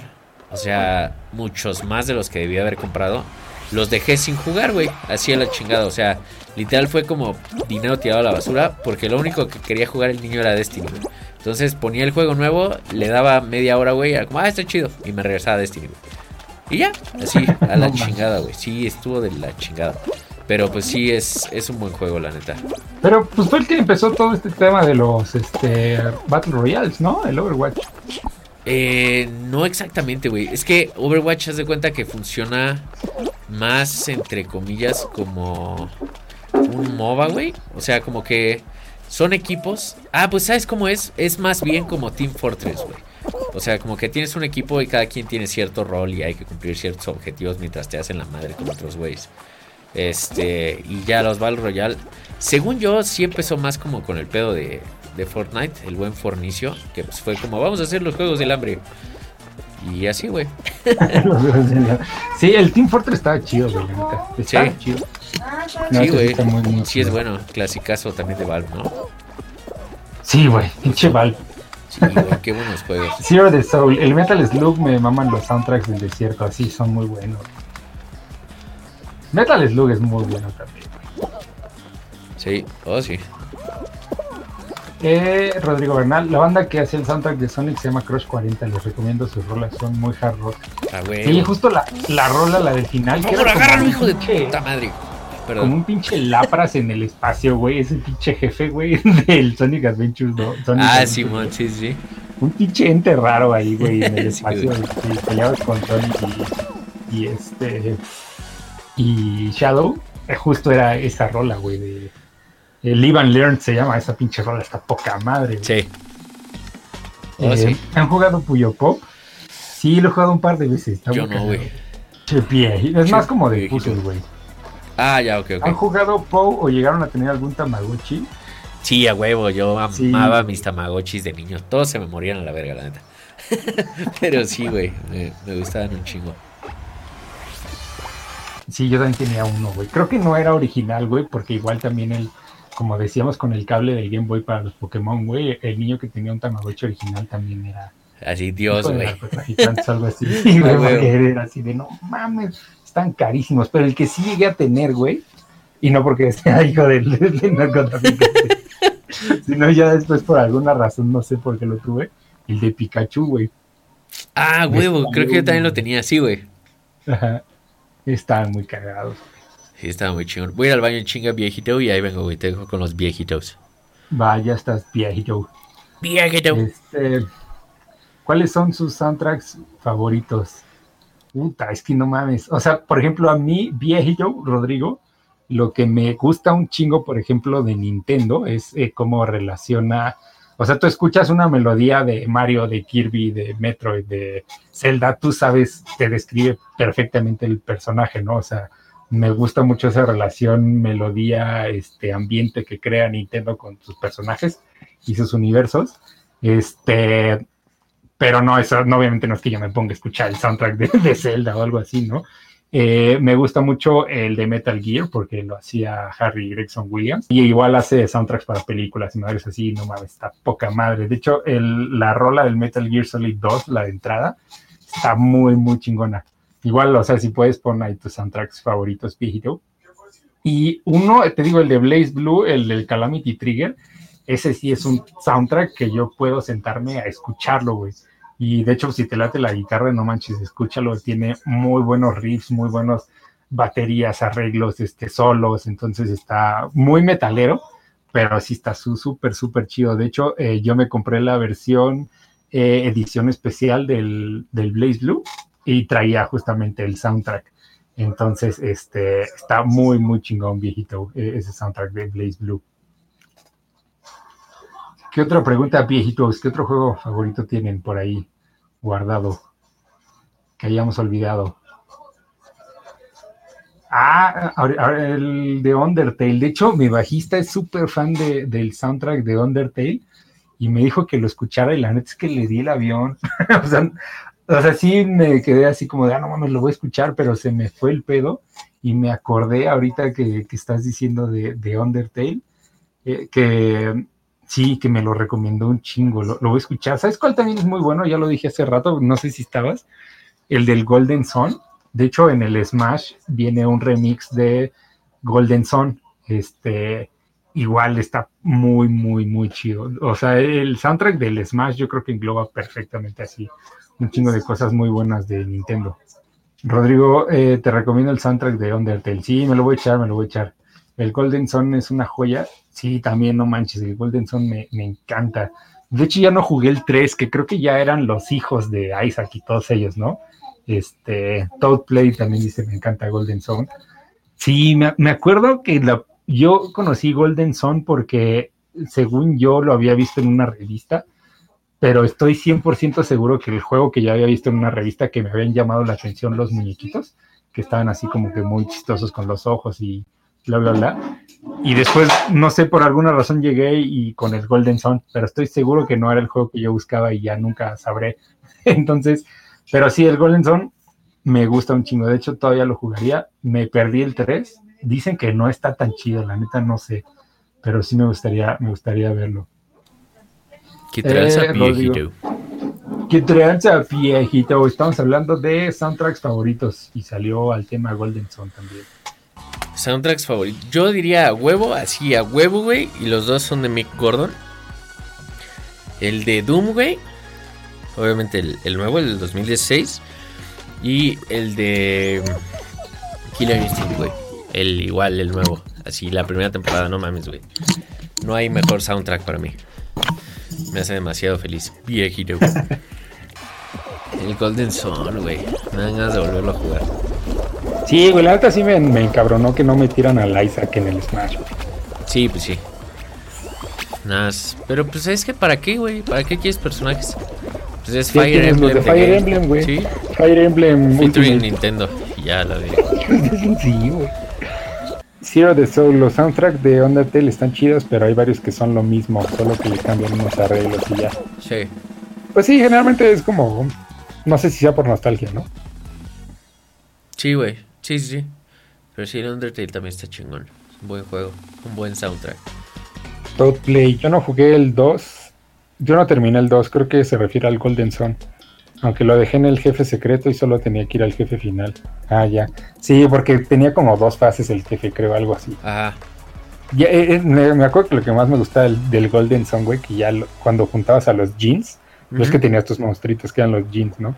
o sea, muchos más de los que debía haber comprado, los dejé sin jugar, güey. Así a la chingada. O sea, literal fue como dinero tirado a la basura, porque lo único que quería jugar el niño era Destiny, güey. Entonces ponía el juego nuevo, le daba media hora, güey, como, ah, está chido. Y me regresaba a Destiny, güey. Y ya, así, a la chingada, güey. Sí, estuvo de la chingada. Pero pues sí, es, es un buen juego, la neta. Pero pues fue el que empezó todo este tema de los este, Battle Royales, ¿no? El Overwatch. Eh, no exactamente, güey. Es que Overwatch, haz de cuenta que funciona más, entre comillas, como un MOBA, güey. O sea, como que son equipos. Ah, pues sabes cómo es. Es más bien como Team Fortress, güey. O sea, como que tienes un equipo y cada quien tiene cierto rol y hay que cumplir ciertos objetivos mientras te hacen la madre con otros güeyes. Este, y ya los Battle Royale, según yo, sí empezó más como con el pedo de, de Fortnite, el buen fornicio, que pues fue como, vamos a hacer los juegos del hambre. Y así, güey. sí, el Team Fortress estaba chido, güey. Está sí. chido. sí, güey. Sí, es bueno. Clasicazo también de Valve, ¿no? Sí, güey. Pinche Valve. Sí, güey. Qué buenos juegos. Zero the Soul. El Metal Slug me maman los soundtracks del desierto. Así son muy buenos. Metal Slug es muy bueno también. Sí, oh sí. Eh, Rodrigo Bernal, la banda que hace el soundtrack de Sonic se llama Crush 40, les recomiendo sus rolas, son muy hard rock. Ah, sí, justo la, la rola, la del final. que era un hijo de puta madre. Como un pinche Lapras en el espacio, güey, ese pinche jefe, güey, del Sonic Adventures 2. ah, sí, man, sí, sí. Un pinche ente raro ahí, güey, en el espacio, y peleabas con Sonic y, y este y Shadow, eh, justo era esa rola, güey, de el Live and Learn se llama esa pinche rola, está poca madre. Sí. Eh, oh, ¿Han jugado Puyo Pop? Sí, lo he jugado un par de veces. Yo no, güey. Es más como de puzzle, güey. Ah, ya, ok, ok. ¿Han jugado POW o llegaron a tener algún Tamagotchi? Sí, a huevo, yo amaba mis Tamagotchis de niños. Todos se me morían a la verga, la neta. Pero sí, güey, me, me gustaban un chingo. Sí, yo también tenía uno, güey. Creo que no era original, güey, porque igual también el como decíamos con el cable del Game Boy para los Pokémon, güey, el niño que tenía un Tamagotchi original también era. Así, Dios, güey. algo así. era así de, no mames, están carísimos. Pero el que sí llegué a tener, güey, y no porque sea hijo del, narcotraficante, sino ya después por alguna razón, no sé por qué lo tuve, el de Pikachu, güey. Ah, huevo, creo que yo también lo tenía así, güey. Ajá. Estaban muy cagados. Sí, estaba muy chingón. Voy a ir al baño chinga viejito y ahí vengo, güey. Te dejo con los viejitos. Vaya, estás viejito. Viejito. Este, ¿Cuáles son sus soundtracks favoritos? Puta, es que no mames. O sea, por ejemplo, a mí, viejito, Rodrigo, lo que me gusta un chingo, por ejemplo, de Nintendo es eh, cómo relaciona. O sea, tú escuchas una melodía de Mario, de Kirby, de Metroid, de Zelda, tú sabes, te describe perfectamente el personaje, ¿no? O sea, me gusta mucho esa relación, melodía, este ambiente que crea Nintendo con sus personajes y sus universos. Este, pero no, eso obviamente no es que yo me ponga a escuchar el soundtrack de, Zelda o algo así, ¿no? Eh, me gusta mucho el de Metal Gear porque lo hacía Harry Gregson Williams y igual hace soundtracks para películas y madres así, no mames, está poca madre. De hecho, la rola del Metal Gear Solid 2, la de entrada, está muy, muy chingona. Igual, o sea, si puedes poner ahí tus soundtracks favoritos, viejito. Y uno, te digo, el de Blaze Blue, el del Calamity Trigger, ese sí es un soundtrack que yo puedo sentarme a escucharlo, güey. Y de hecho, si te late la guitarra, no manches, escúchalo, tiene muy buenos riffs, muy buenos baterías, arreglos, este, solos, entonces está muy metalero, pero sí está súper, súper chido. De hecho, eh, yo me compré la versión eh, edición especial del, del Blaze Blue y traía justamente el soundtrack. Entonces, este, está muy, muy chingón, viejito, e, ese soundtrack de Blaze Blue. ¿Qué otra pregunta, viejitos? ¿Qué otro juego favorito tienen por ahí guardado que hayamos olvidado? Ah, el de Undertale. De hecho, mi bajista es súper fan de, del soundtrack de Undertale y me dijo que lo escuchara y la neta es que le di el avión. o sea, o sea, sí me quedé así como de, ah, no mames, lo voy a escuchar, pero se me fue el pedo y me acordé ahorita que, estás diciendo de, de Undertale, eh, que sí, que me lo recomendó un chingo, lo, voy a escuchar. ¿Sabes cuál también es muy bueno? Ya lo dije hace rato, no sé si estabas, el del Golden Sun. De hecho, en el Smash viene un remix de Golden Sun, este, igual está muy, muy, muy chido. O sea, el soundtrack del Smash yo creo que engloba perfectamente así un chingo de cosas muy buenas de Nintendo. Rodrigo, eh, te recomiendo el soundtrack de Undertale. Sí, me lo voy a echar, me lo voy a echar. El Golden Sun es una joya. Sí, también, no manches, el Golden Sun me, encanta. De hecho, ya no jugué el 3, que creo que ya eran los hijos de Isaac y todos ellos, ¿no? Este, Toad Play también dice, me encanta Golden Sun. Sí, me, me acuerdo que la, yo conocí Golden Sun porque según yo lo había visto en una revista, pero estoy 100% seguro que el juego que ya había visto en una revista que me habían llamado la atención los muñequitos, que estaban así como que muy chistosos con los ojos y bla, bla, bla. Y después, no sé, por alguna razón llegué y con el Golden Sun, pero estoy seguro que no era el juego que yo buscaba y ya nunca sabré. Entonces, pero sí, el Golden Sun me gusta un chingo. De hecho, todavía lo jugaría. Me perdí el 3. Dicen que no está tan chido, la neta no sé. Pero sí me gustaría, me gustaría verlo. ¿Qué tranza, Eh, viejito? ¿Qué tranza, viejito? Estamos hablando de soundtracks favoritos y salió al tema Golden Sun también. Soundtracks favoritos. Yo diría a huevo, así a huevo, güey. Y los dos son de Mick Gordon. El de Doom, güey. Obviamente el, el nuevo, el del 2016. Y el de Killer Instinct, güey. El igual, el nuevo. Así, la primera temporada, no mames, güey. No hay mejor soundtrack para mí. Me hace demasiado feliz. Viejito. El Golden Sun, güey. Me dan ganas de volverlo a jugar. Sí, güey, la neta sí me, me encabronó que no metieran al Isaac en el Smash. güey. Sí, pues sí. Nada, más. pero pues es que para qué, güey, para qué quieres personajes. Pues es Sí, Fire Emblem. de Fire Game. Emblem, güey. Sí, Fire Emblem featuring Ultimate. Nintendo. Ya la vi. sí, güey. Zero the Soul, los soundtracks de Undertale están chidos, pero hay varios que son lo mismo, solo que le cambian unos arreglos y ya. Sí. Pues sí, generalmente es como, no sé si sea por nostalgia, ¿no? Sí, güey. Sí, sí, sí. Pero sí, el Undertale también está chingón. Es un buen juego. Un buen soundtrack. Toad Play, yo no jugué el 2, yo no terminé el 2, creo que se refiere al Golden Sun. Aunque lo dejé en el jefe secreto y solo tenía que ir al jefe final. Ah, ya. Sí, porque tenía como dos fases el jefe, creo, algo así. Ajá. Ya, eh, eh, me, me acuerdo que lo que más me gustaba del, del Golden Sun, güey, que ya lo- cuando juntabas a los jeans, ves Ujú. que tenías tus monstruitos que eran los jeans, ¿no?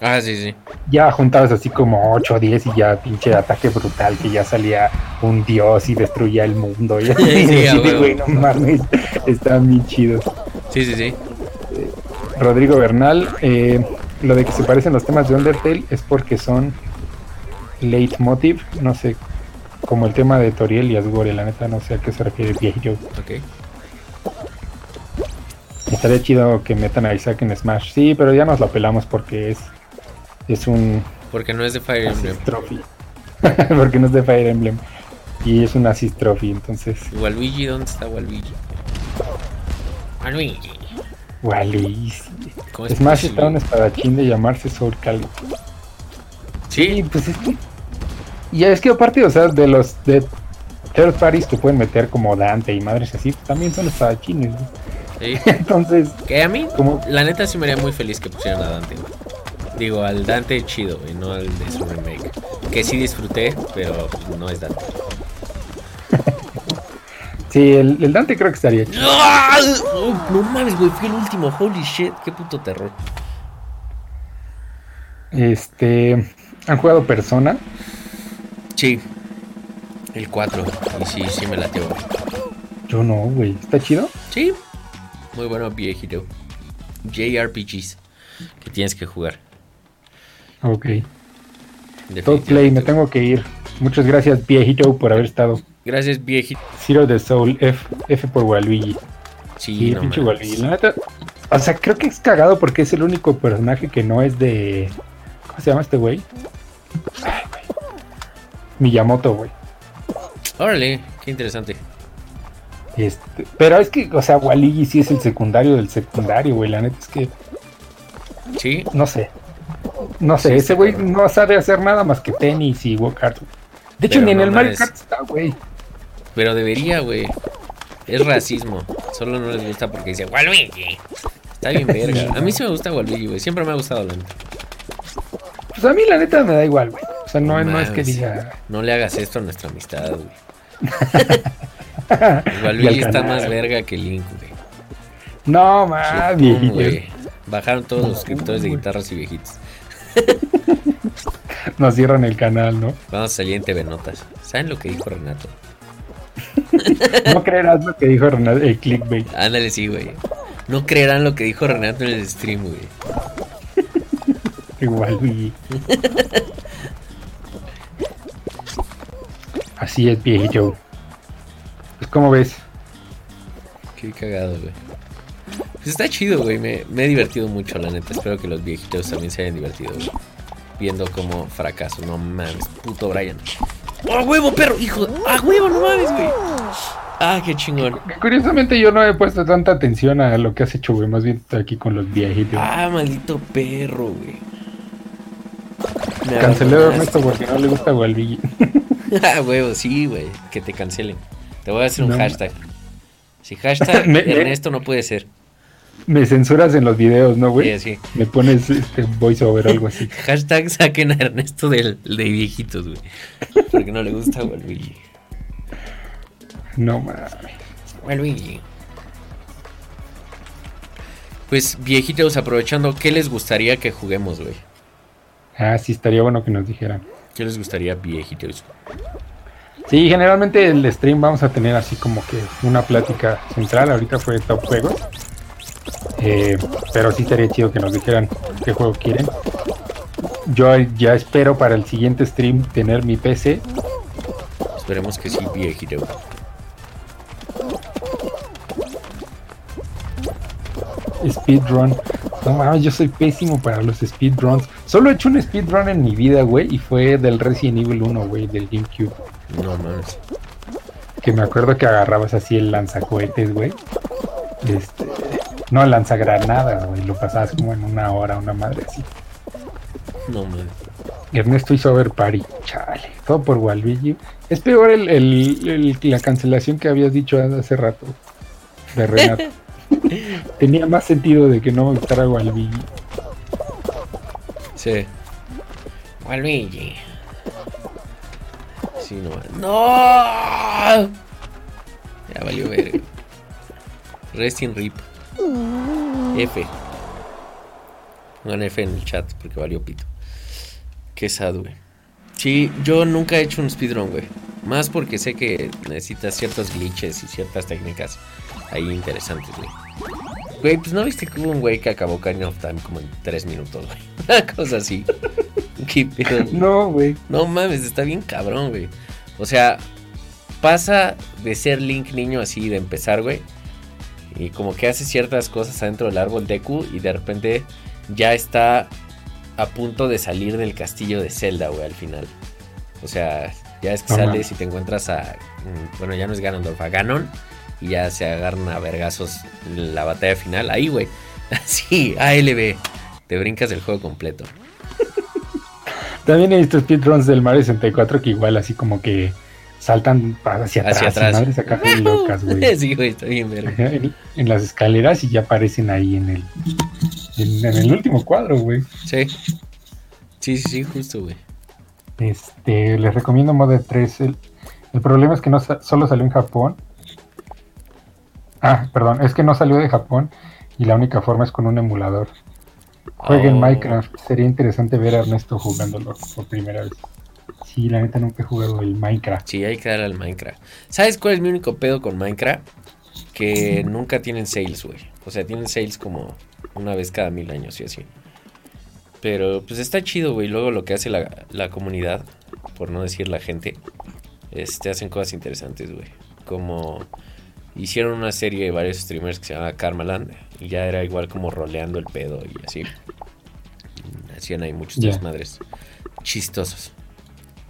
Ah, sí, sí. Ya juntabas así como 8 o 10 y ya pinche ataque brutal, que ya salía un dios y destruía el mundo. Y así, Sí, de, huevo. güey, no mames, estaban bien chidos. Sí, sí, sí. Rodrigo Bernal, eh, lo de que se parecen los temas de Undertale es porque son leitmotiv, no sé, como el tema de Toriel y Asgore, la neta no sé a qué se refiere viejito. Ok. Estaría chido que metan a Isaac en Smash. Sí, pero ya nos lo pelamos porque es, es un Porque no es de Fire Emblem. Porque no es de Fire Emblem. Y es un Assist Trophy, entonces. Waluigi, ¿dónde está Waluigi? Waluigi. Wally. ¿Cómo es Smash está un espadachín de llamarse Soul Calibur. Sí, Sí, pues es que. Y es que aparte, o sea, de los de third parties que pueden meter como Dante y madres así, también son espadachines. sí. Entonces, Que a mí, como. la neta sí me haría muy feliz que pusieran a Dante. Digo, al Dante chido, y no al de su remake. Que sí disfruté, pero no es Dante. Sí, el, el Dante creo que estaría chido. No mames, güey, fue el último. Holy shit, qué puto terror. Este. ¿Han jugado Persona? Sí, el 4. Y sí, sí me latió. Yo no, güey. ¿Está chido? Sí, muy bueno, viejito. JRPGs que tienes que jugar. Ok. Todo definitivamente. play, me tengo que ir. Muchas gracias, viejito, por haber estado. Gracias, viejito. Zero the Soul, F, F por Waluigi. Sí, Sí, no pinche. Waluigi. La neta, o sea, creo que es cagado porque es el único personaje que no es de. ¿Cómo se llama este güey? Ay, güey. Miyamoto, güey. Órale, qué interesante. Este, pero es que, o sea, Waluigi sí es el secundario del secundario, güey. La neta es que, Sí, no sé. No sé, Sí, ese güey no sabe hacer nada más que tenis y güey. De hecho, Pero ni en no el Mario. Kart está, güey. Pero debería, güey. Es racismo. Solo no les gusta porque dice Waluigi. Está bien verga. A mí sí me gusta Waluigi, güey. Siempre me ha gustado la neta. Pues a mí la neta me da igual, güey. O sea, no, No no es que diga. No le hagas esto a nuestra amistad, güey. Waluigi al está más verga que Link, güey. No, güey. Bajaron todos los suscriptores de guitarras y viejitos. Nos cierran el canal, ¿no? Vamos a salir en TV Notas. ¿Saben lo que dijo Renato? No creerás lo que dijo Renato, el clickbait. Ándale, sí, güey. No creerán lo que dijo Renato en el stream, güey. Igual, y... Así es, viejito. Pues, ¿cómo ves? ¿Qué? cagado, güey. Pues está chido, güey. Me, me, he divertido mucho, la neta. Espero que los viejitos también se hayan divertido, güey. Viendo como fracaso. No mames, puto Brian. ¡Oh, huevo, perro! ¡Hijo! ¡Ah, huevo, no mames, güey! Ah, qué chingón. Curiosamente yo no he puesto tanta atención a lo que has hecho, güey. Más bien aquí con los viejitos. Ah, maldito perro, güey. Cancelé a Ernesto porque no le gusta Walvigi. ah, huevo, sí, güey. Que te cancelen. Te voy a hacer un hashtag. Si hashtag Ernesto no puede ser. Me censuras en los videos, ¿no, güey? Sí, sí. Me pones este voiceover o algo así. hashtag saquen a Ernesto del, de viejitos, güey. Porque no le gusta Walvigi. No mames. Walvigi. Pues viejitos, aprovechando, ¿qué les gustaría que juguemos, güey? Ah, sí, estaría bueno que nos dijeran. ¿Qué les gustaría, viejitos? Sí, generalmente el stream vamos a tener así como que una plática central. Ahorita fue Top Juegos. Eh, pero sí estaría chido que nos dijeran qué juego quieren. Yo ya espero para el siguiente stream tener mi PC. Esperemos que sí, viejito. Speedrun. No mames, yo soy pésimo para los speedruns. Solo he hecho un speedrun en mi vida, güey, y fue del Resident Evil 1, güey, del GameCube. No mames. Que me acuerdo que agarrabas así el lanzacohetes, güey. Este, no, lanzagranadas, güey. Lo pasabas como en una hora, una madre así. No mames. Ernesto hizo Over Party, chale. Todo por Walvigi. Es peor el, el, la cancelación que habías dicho hace rato de Renato. Tenía más sentido de que no me gustara Walvigi. Sí. Walvigi. Sí, no. ¡No! Ya valió ver. Resting Rip. F. Pongan F en el chat porque valió pito. Qué sad, güey. Sí, yo nunca he hecho un speedrun, güey. Más porque sé que necesitas ciertos glitches y ciertas técnicas ahí interesantes, güey. Güey, pues no viste que hubo un güey que acabó Kind of Time como en 3 minutos, güey. Una cosa así. ¿Qué No, güey. No mames, está bien cabrón, güey. O sea, pasa de ser Link niño así, de empezar, güey. Y como que hace ciertas cosas adentro del árbol Deku y de repente ya está a punto de salir del castillo de Zelda, güey, al final. O sea, ya es que sales y te encuentras a. Mm, bueno, ya no es Ganondorf, a Ganon. Y ya se agarran a vergazos la batalla final. Ahí, güey. Así, ALB. Te brincas el juego completo. También he visto speedruns del Mario 64 que igual así como que saltan hacia, hacia atrás. Madres acá locas, güey. Sí, güey, está bien verga. En, las escaleras y ya aparecen ahí en el, en, el último cuadro, güey. Sí. Sí, sí, sí, justo, güey. Este, les recomiendo Mother 3. El, el problema es que no solo salió en Japón. Ah, perdón, es que no salió de Japón y la única forma es con un emulador. Jueguen oh. Minecraft. Sería interesante ver a Ernesto jugándolo por primera vez. Sí, la neta nunca he jugado el Minecraft. Sí, hay que darle al Minecraft. ¿Sabes cuál es mi único pedo con Minecraft? Que nunca tienen sales, güey. O sea, tienen sales como una vez cada mil años y así. Pero pues está chido, güey. Luego lo que hace la, comunidad, por no decir la gente, este, hacen cosas interesantes, güey. Como hicieron una serie de varios streamers que se llama Karmaland. Y ya era igual como roleando el pedo y así. Hacían ahí muchos desmadres chistosos.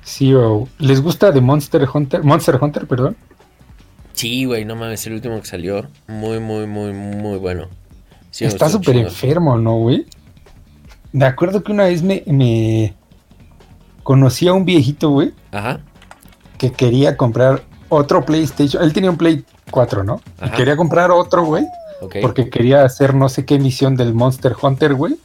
Sí, o ¿les gusta de Monster Hunter? Monster Hunter, perdón. Sí, güey, no mames, el último que salió. Muy, muy, muy, muy bueno. Está súper enfermo, ¿no, güey? Me acuerdo que una vez me, me conocí a un viejito, güey. Ajá. Que quería comprar otro PlayStation. Él tenía un Play 4, ¿no? Y quería comprar otro, güey. Porque quería hacer no sé qué misión del Monster Hunter, güey.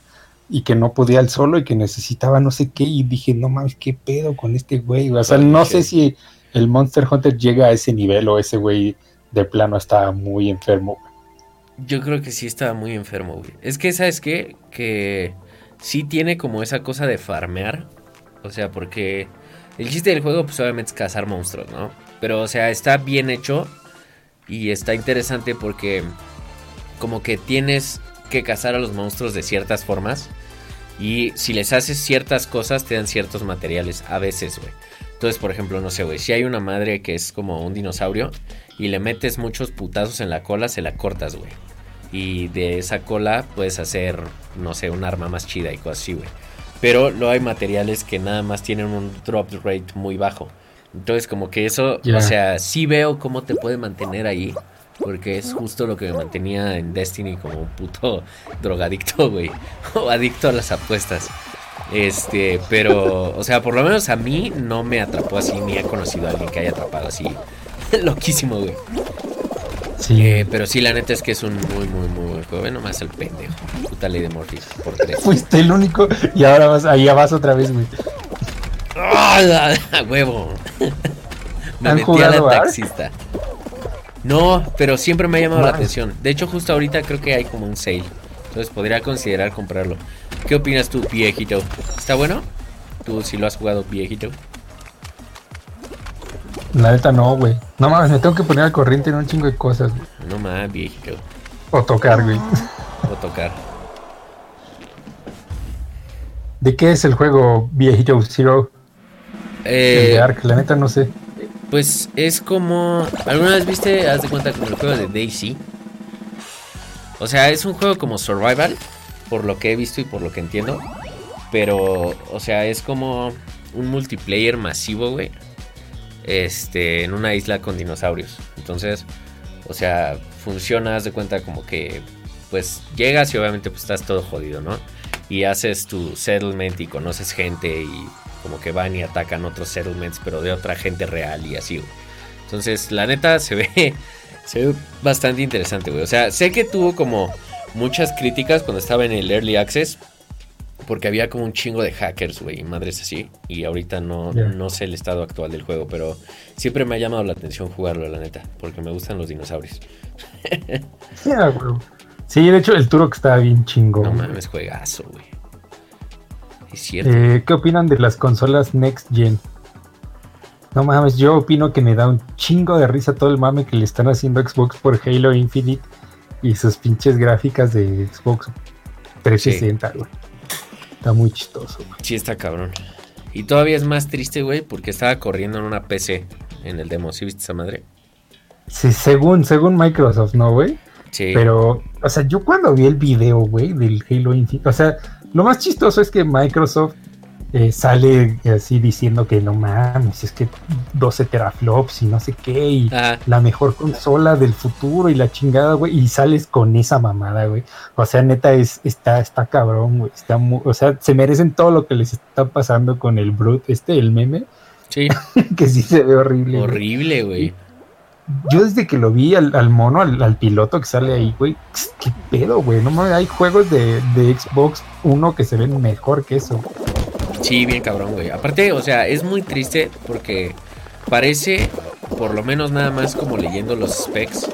Y que no podía él solo y que necesitaba no sé qué. Y dije, no mames, qué pedo con este güey. O sea, no sé si el Monster Hunter llega a ese nivel o ese güey de plano está muy enfermo. Yo creo que sí estaba muy enfermo, güey. Es que, ¿sabes qué? Que sí tiene como esa cosa de farmear. O sea, porque el chiste del juego, pues obviamente es cazar monstruos, ¿no? Pero, o sea, está bien hecho y está interesante porque como que tienes que cazar a los monstruos de ciertas formas. Y si les haces ciertas cosas, te dan ciertos materiales. A veces, güey. Entonces, por ejemplo, no sé, güey. Si hay una madre que es como un dinosaurio y le metes muchos putazos en la cola, se la cortas, güey. Y de esa cola puedes hacer, no sé, un arma más chida y cosas así, güey. Pero luego hay materiales que nada más tienen un drop rate muy bajo. Entonces, como que eso, o sea, sí veo cómo te puede mantener ahí. Porque es justo lo que me mantenía en Destiny como un puto drogadicto, güey. O adicto a las apuestas. Este, pero, o sea, por lo menos a mí no me atrapó así, ni he conocido a alguien que haya atrapado así. Loquísimo, güey. Sí. Eh, pero sí, la neta es que es un muy, muy, muy buen juego. Ve nomás el pendejo. Puta ley de Murphy por tres. Fuiste el único y ahora vas, allá vas otra vez, güey. ¡Ah, huevo! me ¿Han metí a la taxista. No, pero siempre me ha llamado la atención. De hecho, justo ahorita creo que hay como un sale. Entonces podría considerar comprarlo. ¿Qué opinas tú, viejito? ¿Está bueno? ¿Tú si lo has jugado, viejito? La neta no, güey. No mames, me tengo que poner al corriente en un chingo de cosas, güey. No más, viejito. O tocar, güey. O tocar. ¿De qué es el juego viejito Zero? el Eh, de Ark, la neta no sé. Pues es como. ¿Alguna vez viste? Haz de cuenta como el juego de Daisy. O sea, es un juego como survival. Por lo que he visto y por lo que entiendo. Pero, o sea, es como un multiplayer masivo, güey. Este, en una isla con dinosaurios. Entonces, o sea, funciona, haz de cuenta como que. Pues llegas y obviamente pues estás todo jodido, ¿no? Y haces tu settlement y conoces gente y como que van y atacan otros settlements, pero de otra gente real y así, güey. Entonces, la neta se ve, se ve bastante interesante, güey. O sea, sé que tuvo como muchas críticas cuando estaba en el Early Access, porque había como un chingo de hackers, güey, y madres así. Y ahorita no, no sé el estado actual del juego, pero siempre me ha llamado la atención jugarlo, la neta, porque me gustan los dinosaurios. Sí, de hecho el Turok está bien chingón. No mames, juegazo, güey. Es cierto. Eh, ¿Qué opinan de las consolas Next Gen? No mames, yo opino que me da un chingo de risa todo el mame que le están haciendo a Xbox por Halo Infinite y sus pinches gráficas de Xbox 360, güey. Está muy chistoso, güey. Sí, está cabrón. Y todavía es más triste, güey, porque estaba corriendo en una PC en el demo. ¿Sí viste esa madre? Sí, según, según Microsoft, ¿no, güey? Sí. Pero, o sea, yo cuando vi el video, güey, del Halo Infinite, o sea, lo más chistoso es que Microsoft eh, sale así diciendo que no mames, es que 12 teraflops y no sé qué, y Ah, la mejor consola del futuro y la chingada, güey, y sales con esa mamada, güey. O sea, neta, es, está, está cabrón, güey. Está o sea, se merecen todo lo que les está pasando con el Brute, este, el meme, sí. que sí se ve horrible. Horrible, güey. Yo desde que lo vi al, al mono, al, al piloto que sale ahí, güey, qué pedo, güey. No mames, hay juegos de, de Xbox Uno que se ven mejor que eso. Sí, bien cabrón, güey. Aparte, o sea, es muy triste porque parece, por lo menos nada más como leyendo los specs,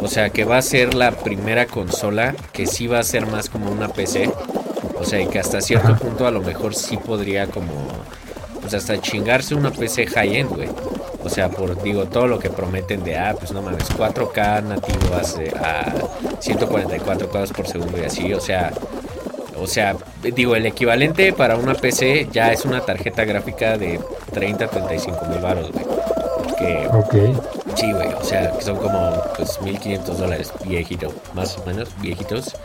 o sea, que va a ser la primera consola que sí va a ser más como una PC. O sea, y que hasta cierto Ajá. punto a lo mejor sí podría como, pues hasta chingarse una PC high-end, güey. O sea, por, digo, todo lo que prometen de, ah, pues no mames, 4K nativo hace a 144 cuadros por segundo y así, o sea, o sea, digo, el equivalente para una PC ya es una tarjeta gráfica de 30, 35 mil baros, güey. Ok. Sí, güey, o sea, que son como pues 1500 dólares viejito, más o menos viejitos.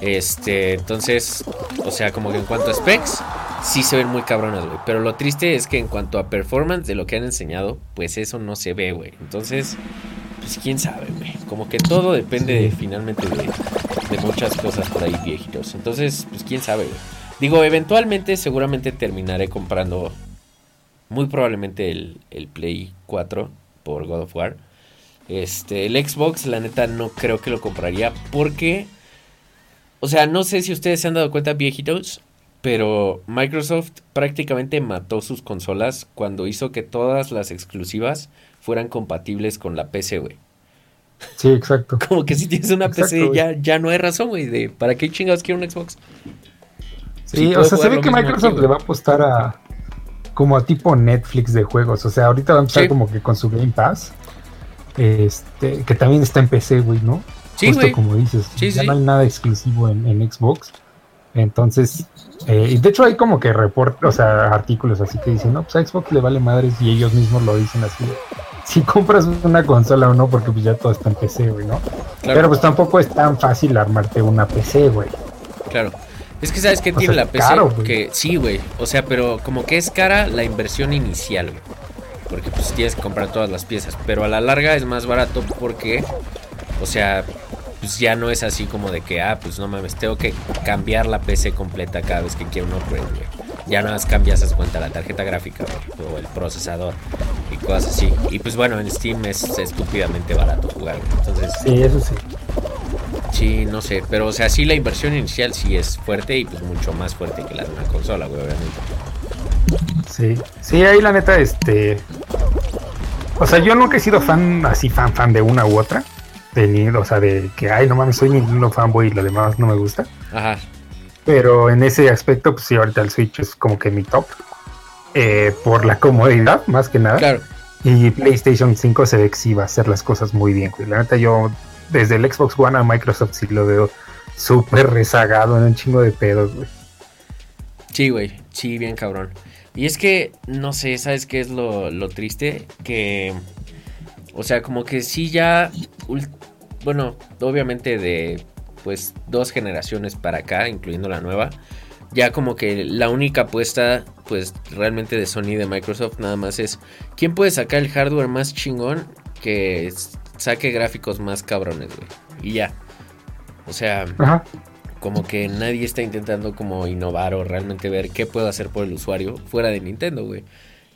Este, entonces, o sea, como que en cuanto a specs, sí se ven muy cabronas, güey. Pero lo triste es que en cuanto a performance de lo que han enseñado, pues eso no se ve, güey. Entonces, pues quién sabe, güey. Como que todo depende de, finalmente de, de muchas cosas por ahí viejitos. Entonces, pues quién sabe, güey. Digo, eventualmente seguramente terminaré comprando muy probablemente el, el Play 4 por God of War. Este, el Xbox, la neta, no creo que lo compraría porque, o sea, no sé si ustedes se han dado cuenta, viejitos, pero Microsoft prácticamente mató sus consolas cuando hizo que todas las exclusivas fueran compatibles con la PC, güey. Sí, exacto. Como que si tienes una Exacto, PC ya, ya no hay razón, güey, de para qué chingados quiero un Xbox. Sí, Sí, o sea, se ve que aquí, Microsoft le va a apostar a como tipo Netflix de juegos. O sea, ahorita va a empezar Sí. como que con su Game Pass. Este, que también está en PC, güey, ¿no? Sí, Justo güey. como dices, Sí, ya sí. no hay nada exclusivo en, en Xbox. Entonces, eh, y de hecho hay como que report, o sea, artículos así que dicen, no, pues a Xbox le vale madres y ellos mismos lo dicen así. si compras una consola o no, porque pues ya todo está en PC, güey, ¿no? Pero pues tampoco es tan fácil armarte una PC, güey. Claro. Es que sabes que tiene la PC que sí, güey. O sea, pero como que es cara la inversión inicial, güey. Porque pues tienes que comprar todas las piezas, pero a la larga es más barato porque o sea, pues ya no es así como de que, ah, pues no mames, tengo que cambiar la PC completa cada vez que quiero un upgrade, güey. Ya nada más cambias, haz cuenta, la tarjeta gráfica, o el procesador, y cosas así. Y pues bueno, en Steam es estúpidamente barato jugar, Entonces... Sí, eso sí. Sí, no sé, pero o sea, sí la inversión inicial sí es fuerte y pues mucho más fuerte que la de una consola, güey, obviamente. Sí, sí, ahí la neta, este... O sea, yo nunca he sido fan, así fan, fan de una u otra o sea, de que, ay, no mames, soy Nintendo fanboy y lo demás no me gusta. Ajá. Pero en ese aspecto, pues sí, ahorita el Switch es como que mi top. Eh, por la comodidad, más que nada. Claro. Y PlayStation 5 se ve que sí va a hacer las cosas muy bien, La neta, yo desde el Xbox One a Microsoft sí lo veo súper rezagado en un chingo de pedos, güey. Sí, güey. Sí, bien cabrón. Y es que, no sé, ¿sabes qué es lo, lo triste? Que, o sea, como que sí ya bueno, obviamente de pues dos generaciones para acá, incluyendo la nueva, ya como que la única apuesta pues realmente de Sony y de Microsoft nada más es quién puede sacar el hardware más chingón que saque gráficos más cabrones, güey. Y ya. O sea, como que nadie está intentando como innovar o realmente ver qué puedo hacer por el usuario fuera de Nintendo, güey.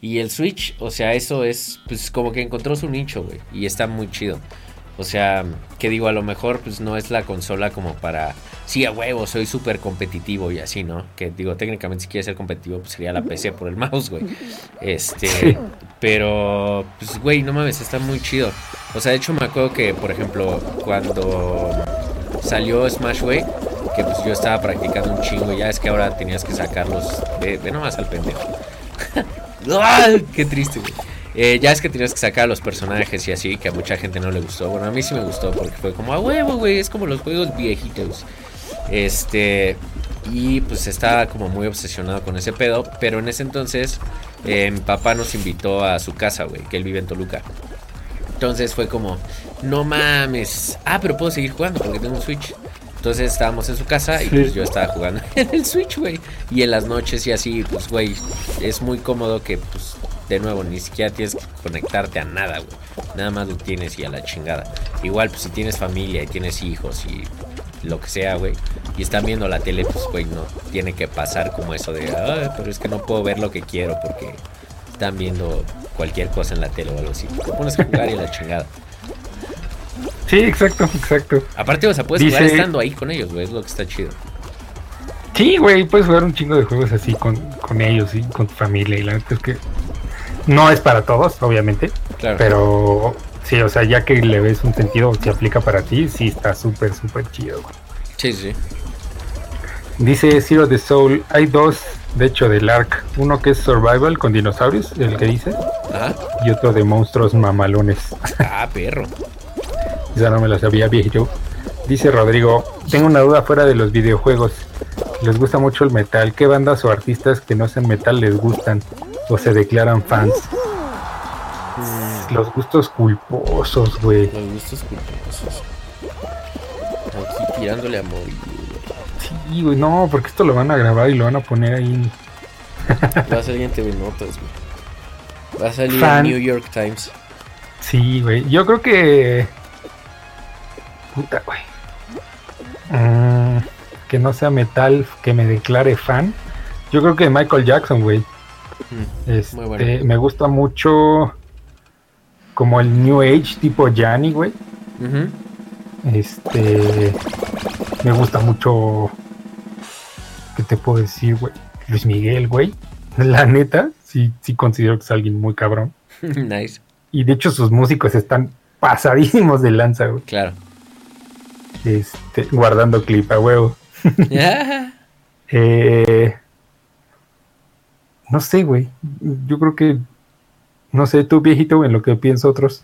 Y el Switch, o sea, eso es pues como que encontró su nicho, güey, y está muy chido. O sea, que digo, a lo mejor pues no es la consola como para, sí, a huevo, soy súper competitivo y así, ¿no? Que digo, técnicamente si quieres ser competitivo, pues sería la PC por el mouse, güey. Este, pero, pues, güey, no mames, está muy chido. O sea, de hecho me acuerdo que, por ejemplo, cuando salió Smash, güey, que pues yo estaba practicando un chingo, ya es que ahora tenías que sacarlos, de, de nomás al pendejo. ¡Ay, ¡Qué triste, güey! Eh, ya es que tenías que sacar a los personajes y así, que a mucha gente no le gustó. Bueno, a mí sí me gustó porque fue como a huevo, güey. Es como los juegos viejitos. Este. Y pues estaba como muy obsesionado con ese pedo. Pero en ese entonces, eh, mi papá nos invitó a su casa, güey, que él vive en Toluca. Entonces fue como, no mames. Ah, pero puedo seguir jugando porque tengo un Switch. Entonces estábamos en su casa y pues yo estaba jugando en el Switch, güey. Y en las noches y así, pues, güey, es muy cómodo que, pues, de nuevo, ni siquiera tienes que conectarte a nada, güey. Nada más lo tienes y a la chingada. Igual, pues si tienes familia y tienes hijos y lo que sea, güey, y están viendo la tele, pues, güey, no tiene que pasar como eso de, Ay, pero es que no puedo ver lo que quiero porque están viendo cualquier cosa en la tele o algo así. Te pones a jugar y la chingada. Sí, exacto, exacto. Aparte, o sea, puedes jugar estando ahí con ellos, güey, es lo que está chido. Sí, güey, puedes jugar un chingo de juegos así con, con ellos y con tu familia. Y la verdad es que no es para todos, obviamente. Pero sí, o sea, ya que le ves un sentido que aplica para ti, sí está súper, súper chido. Sí, sí. Dice Zero the Soul, hay dos, de hecho, del ARC. Uno que es Survival con dinosaurios, el que dice. Y otro de monstruos mamalones. Ah, perro. ya no me lo sabía, viejo. Dice Rodrigo, tengo una duda fuera de los videojuegos. Les gusta mucho el metal. ¿Qué bandas o artistas que no sean metal les gustan? O se declaran fans. Los gustos culposos, güey. Los gustos culposos. Aquí tirándole a morir. Sí, güey, no, porque esto lo van a grabar y lo van a poner ahí. Va a salir en TV Notas, güey. Va a salir en New York Times. Sí, güey. Yo creo que. Puta, güey. Mm, que no sea metal, que me declare fan. Yo creo que Michael Jackson, güey. Este, me gusta mucho como el New Age tipo Yanni, güey. Este, me gusta mucho, ¿qué te puedo decir, güey? Luis Miguel, güey. La neta, sí, sí considero que es alguien muy cabrón. nice. Y de hecho sus músicos están pasadísimos de lanza, güey. Claro. Este, guardando clip a huevo. eh, no sé, güey. Yo creo que. No sé, tú viejito, en lo que pienso otros.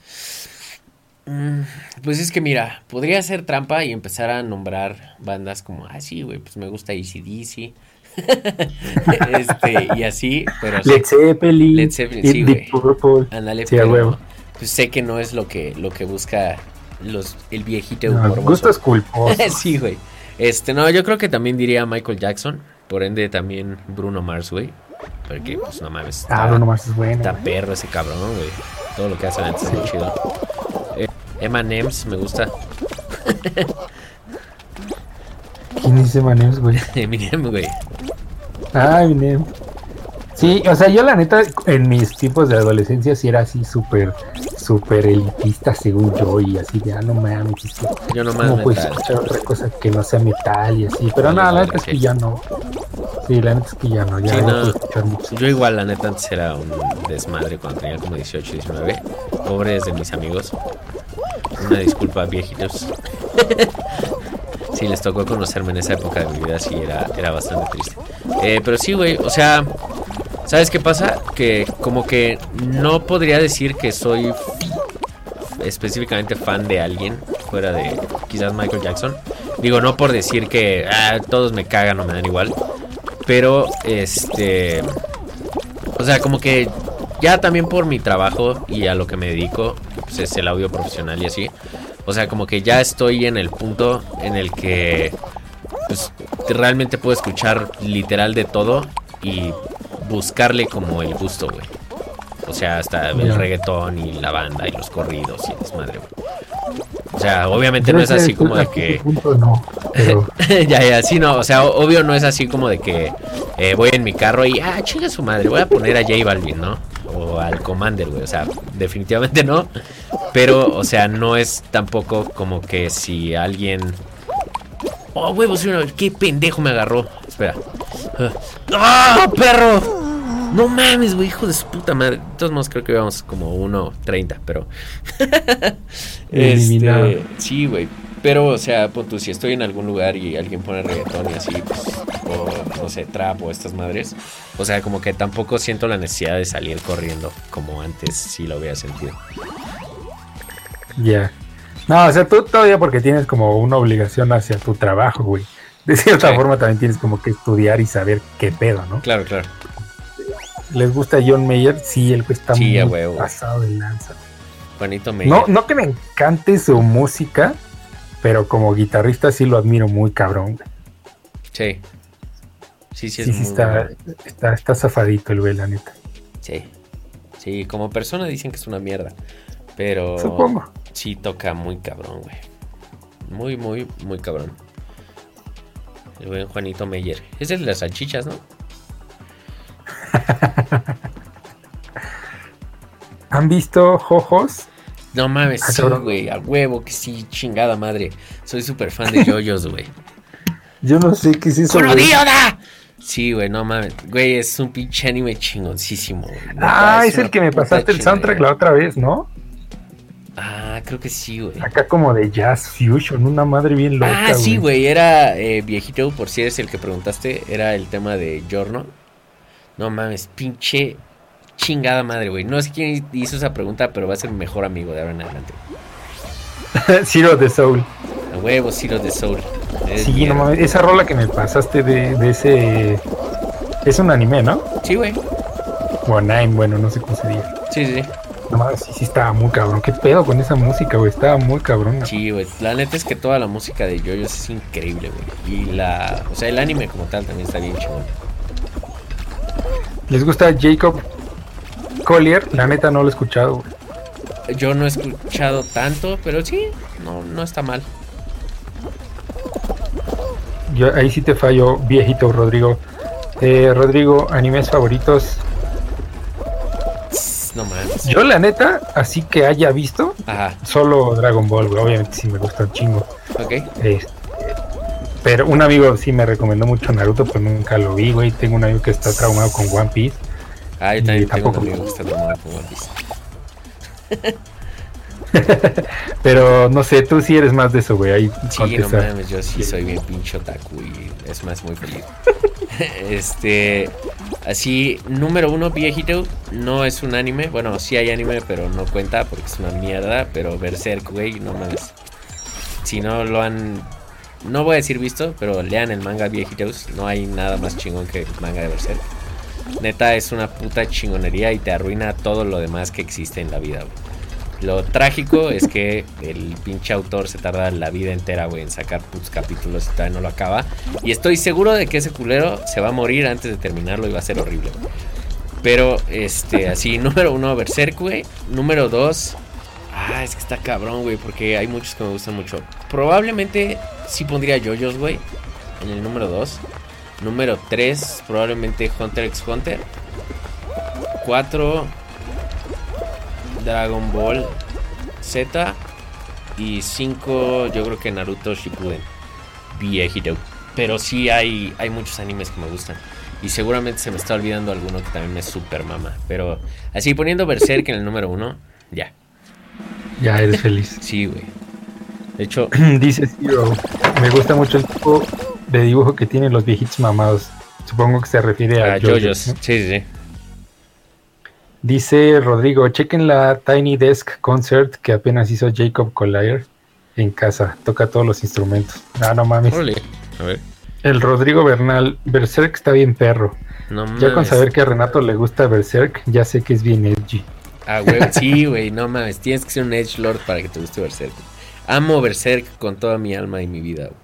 Mm, pues es que mira, podría hacer trampa y empezar a nombrar bandas como, ah, sí, güey, pues me gusta ACDC. este, y así, pero. Led Zeppelin. Led Zeppelin, sí, güey. Ándale, sí, pero, pues sé que no es lo que, lo que busca los, el viejito No, gustos culposos. sí, güey. Este, no, yo creo que también diría Michael Jackson. Por ende, también Bruno Mars, güey. Porque, pues, no mames. Ah, está- Bruno Mars es bueno. Está güey. perro ese cabrón, güey. Todo lo que hace antes es muy chido. Eh, Emma Nems me gusta. ¿Quién dice Manems, güey? Eminem, güey. Ay, Eminem. Sí, o sea, yo la neta, en mis tiempos de adolescencia sí era así súper, súper elitista según yo y así de, ah, no mames, Yo nomás ¿cómo puedes metal. escuchar otra cosa que no sea metal y así? Pero Sí, nada, la neta es sí. que ya no. Sí, la neta es que ya no, ya Sí, no no. puedo escuchar mucho. Yo igual, la neta, antes era un desmadre cuando tenía como 18, 19. Pobres de mis amigos. Una disculpa, viejitos. sí, les tocó conocerme en esa época de mi vida, sí, era, era bastante triste. Eh, pero sí, güey, o sea, ¿sabes qué pasa? Que como que no podría decir que soy específicamente fan de alguien fuera de quizás Michael Jackson. Digo, no por decir que ah, todos me cagan o me dan igual. Pero, este... O sea, como que ya también por mi trabajo y a lo que me dedico, pues es el audio profesional y así. O sea, como que ya estoy en el punto en el que pues, realmente puedo escuchar literal de todo y buscarle como el gusto, güey. O sea, hasta el reggaetón y la banda y los corridos y desmadre, güey. O sea, obviamente no es así como de que... pero ya, ya, sí, no, o sea, obvio no es así como de que eh, voy en mi carro y, ah, chinga su madre, voy a poner a J Balvin, ¿no? O al Commander, güey, o sea, definitivamente no, pero, o sea, no es tampoco como que si alguien... Oh, huevos, qué pendejo me agarró, espera. ¡Ah, perro! No mames, güey, hijo de su puta madre. De todos modos, creo que íbamos como 1.30, pero. Eliminado. este, sí, güey. Pero, o sea, tú, si estoy en algún lugar y alguien pone reggaetón y así, pues, o no sé, trap o estas madres. O sea, como que tampoco siento la necesidad de salir corriendo como antes sí lo había sentido. ya. No, o sea, tú todavía porque tienes como una obligación hacia tu trabajo, güey. De cierta Sí. forma también tienes como que estudiar y saber qué pedo, ¿no? Claro, claro. ¿Les gusta John Mayer? Sí, el güey está Sí, muy pasado de lanza. Juanito me. No, no que me encante su música, pero como guitarrista sí lo admiro muy cabrón. güey. Sí. Sí, sí, es sí, muy está, está, está zafadito el güey, la neta. Sí. Sí, como persona dicen que es una mierda. Pero. Supongo. Sí, toca muy cabrón, güey. Muy, muy, muy cabrón. El buen Juanito Meyer. Es el de las salchichas, ¿no? ¿Han visto Jojos? No mames, Ah, sí, güey. A huevo que sí, chingada madre. Soy súper fan de yoyos, güey. Yo no sé qué es eso. güey. ¡Conodioda! Sí, güey, no mames. Güey, es un pinche anime chingoncísimo. güey. Ah, es el que me pasaste el soundtrack la otra vez, ¿no? Ah, creo que sí, güey. Acá como de jazz fusion, una madre bien loca. Ah, sí, güey, era eh, viejito, por si eres el que preguntaste, era el tema de Giorno. No mames, pinche chingada madre, güey. No sé quién hizo esa pregunta, pero va a ser mi mejor amigo de ahora en adelante. Zero the Soul. A huevo, Zero de Soul. Es Sí, no mames, esa rola que me pasaste de, de ese... Es un anime, ¿no? Sí, güey. O anime, bueno, no sé cómo se diga. Sí, sí. No mames, sí, sí estaba muy cabrón. ¿Qué pedo con esa música, güey? Estaba muy cabrón. Sí, güey. La neta es que toda la música de Yoyos es increíble, güey. Y la. O sea, el anime como tal también está bien chingón. ¿Les gusta Jacob Collier? La neta no lo he escuchado, güey. Yo no he escuchado tanto, pero sí, no, no está mal. Yo ahí sí te fallo, viejito Rodrigo. Eh, Rodrigo, animes favoritos. No mames. Yo la neta, así que haya visto, Ajá, solo Dragon Ball, güey. Obviamente sí me gusta un chingo. ok. Este, pero un amigo sí me recomendó mucho Naruto, pero nunca lo vi, güey. Tengo un amigo que está traumado con One Piece. Ah, yo Y también tengo un tampoco- amigo que está traumado con One Piece. Pero no sé, tú sí eres más de eso, güey. Ahí Sí, no mames, yo sí soy bien pinche otaku y es más muy feliz. este, así, número uno, viejito, no es un anime. Bueno, sí hay anime, pero no cuenta porque es una mierda. Pero Berserk, güey, no mames. Si no lo han, no voy a decir visto, pero lean el manga viejitos. No hay nada más chingón que el manga de Berserk. Neta, es una puta chingonería y te arruina todo lo demás que existe en la vida, güey. Lo trágico es que el pinche autor se tarda la vida entera, güey, en sacar tus capítulos y todavía no lo acaba. Y estoy seguro de que ese culero se va a morir antes de terminarlo y va a ser horrible. Pero, este, así, número uno, Berserk, güey. Número dos, ah, es que está cabrón, güey, porque hay muchos que me gustan mucho. Probablemente sí pondría JoJo's, güey, en el número dos. Número tres, probablemente Hunter x Hunter. Cuatro, Dragon Ball Z. Y 5, yo creo que Naruto Shippuden. Viejito. Pero sí hay, hay muchos animes que me gustan. Y seguramente se me está olvidando alguno que también me super mama. Pero así poniendo Berserk en el número 1, ya. Ya eres feliz. Sí, güey. De hecho, dice Zero, me gusta mucho el tipo de dibujo que tienen los viejitos mamados. Supongo que se refiere a, a JoJo's. Sí, sí, sí. Dice Rodrigo, chequen la Tiny Desk Concert que apenas hizo Jacob Collier en casa. Toca todos los instrumentos. Ah, no mames. A ver. El Rodrigo Bernal, Berserk está bien perro. No Ya con saber que a Renato le gusta Berserk, ya sé que es bien edgy. Ah, güey, sí, güey, no mames. Tienes que ser un Edge Lord para que te guste Berserk. Amo Berserk con toda mi alma y mi vida, güey.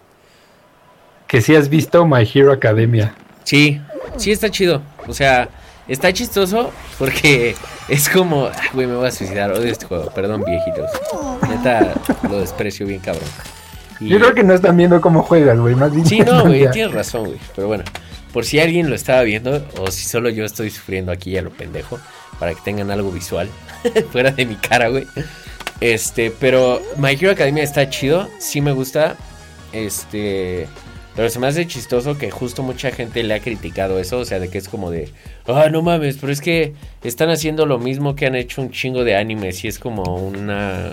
Que si has visto My Hero Academia. Sí, sí está chido. O sea, está chistoso porque es como, ah, güey, me voy a suicidar. Odio este juego. Perdón, viejitos. Neta, lo desprecio bien cabrón. Y- Yo creo que no están viendo cómo juegas, güey. Más bien Sí, no, güey, tienes razón, güey. Pero bueno, por si alguien lo estaba viendo o si solo yo estoy sufriendo aquí a lo pendejo, para que tengan algo visual fuera de mi cara, güey. Este, pero My Hero Academia está chido, sí me gusta. Este, pero se me hace chistoso que justo mucha gente le ha criticado eso, o sea, de que es como de, ah, no mames, pero es que están haciendo lo mismo que han hecho un chingo de animes y es como una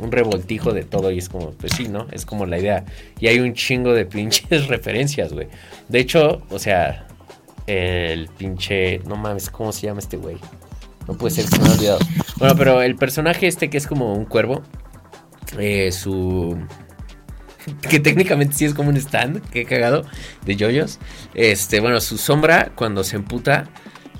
un revoltijo de todo y es como, pues sí, ¿no? Es como la idea. Y hay un chingo de pinches referencias, güey. De hecho, o sea, el pinche, no mames, ¿cómo se llama este güey? No puede ser, se me ha olvidado. Bueno, pero el personaje este que es como un cuervo, eh, su... Que técnicamente sí es como un stand, que cagado, de yoyos. Este, bueno, su sombra cuando se emputa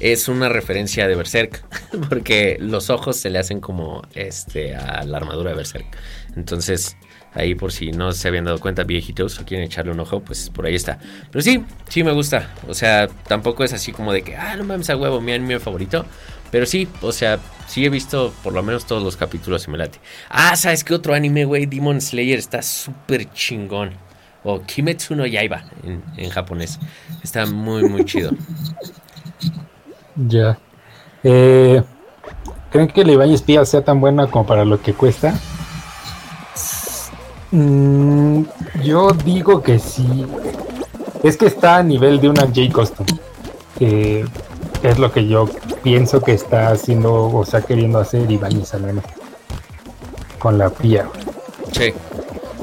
es una referencia de Berserk, porque los ojos se le hacen como este a la armadura de Berserk. Entonces, ahí por si no se habían dado cuenta viejitos o quieren echarle un ojo, pues por ahí está. Pero sí, sí me gusta. O sea, tampoco es así como de que, ah, no mames a huevo, mi anime favorito. Pero sí, o sea, sí he visto por lo menos todos los capítulos y me late. Ah, ¿sabes qué otro anime, güey? Demon Slayer está súper chingón. O Kimetsu no Yaiba en, en japonés. Está muy, muy chido. Ya. Eh, ¿Creen que la Ibañez Pía sea tan buena como para lo que cuesta? Mm, yo digo que sí. Es que está a nivel de una J Custom. Que es lo que yo pienso que está haciendo, o sea, queriendo hacer al menos. Con la Pía. Sí.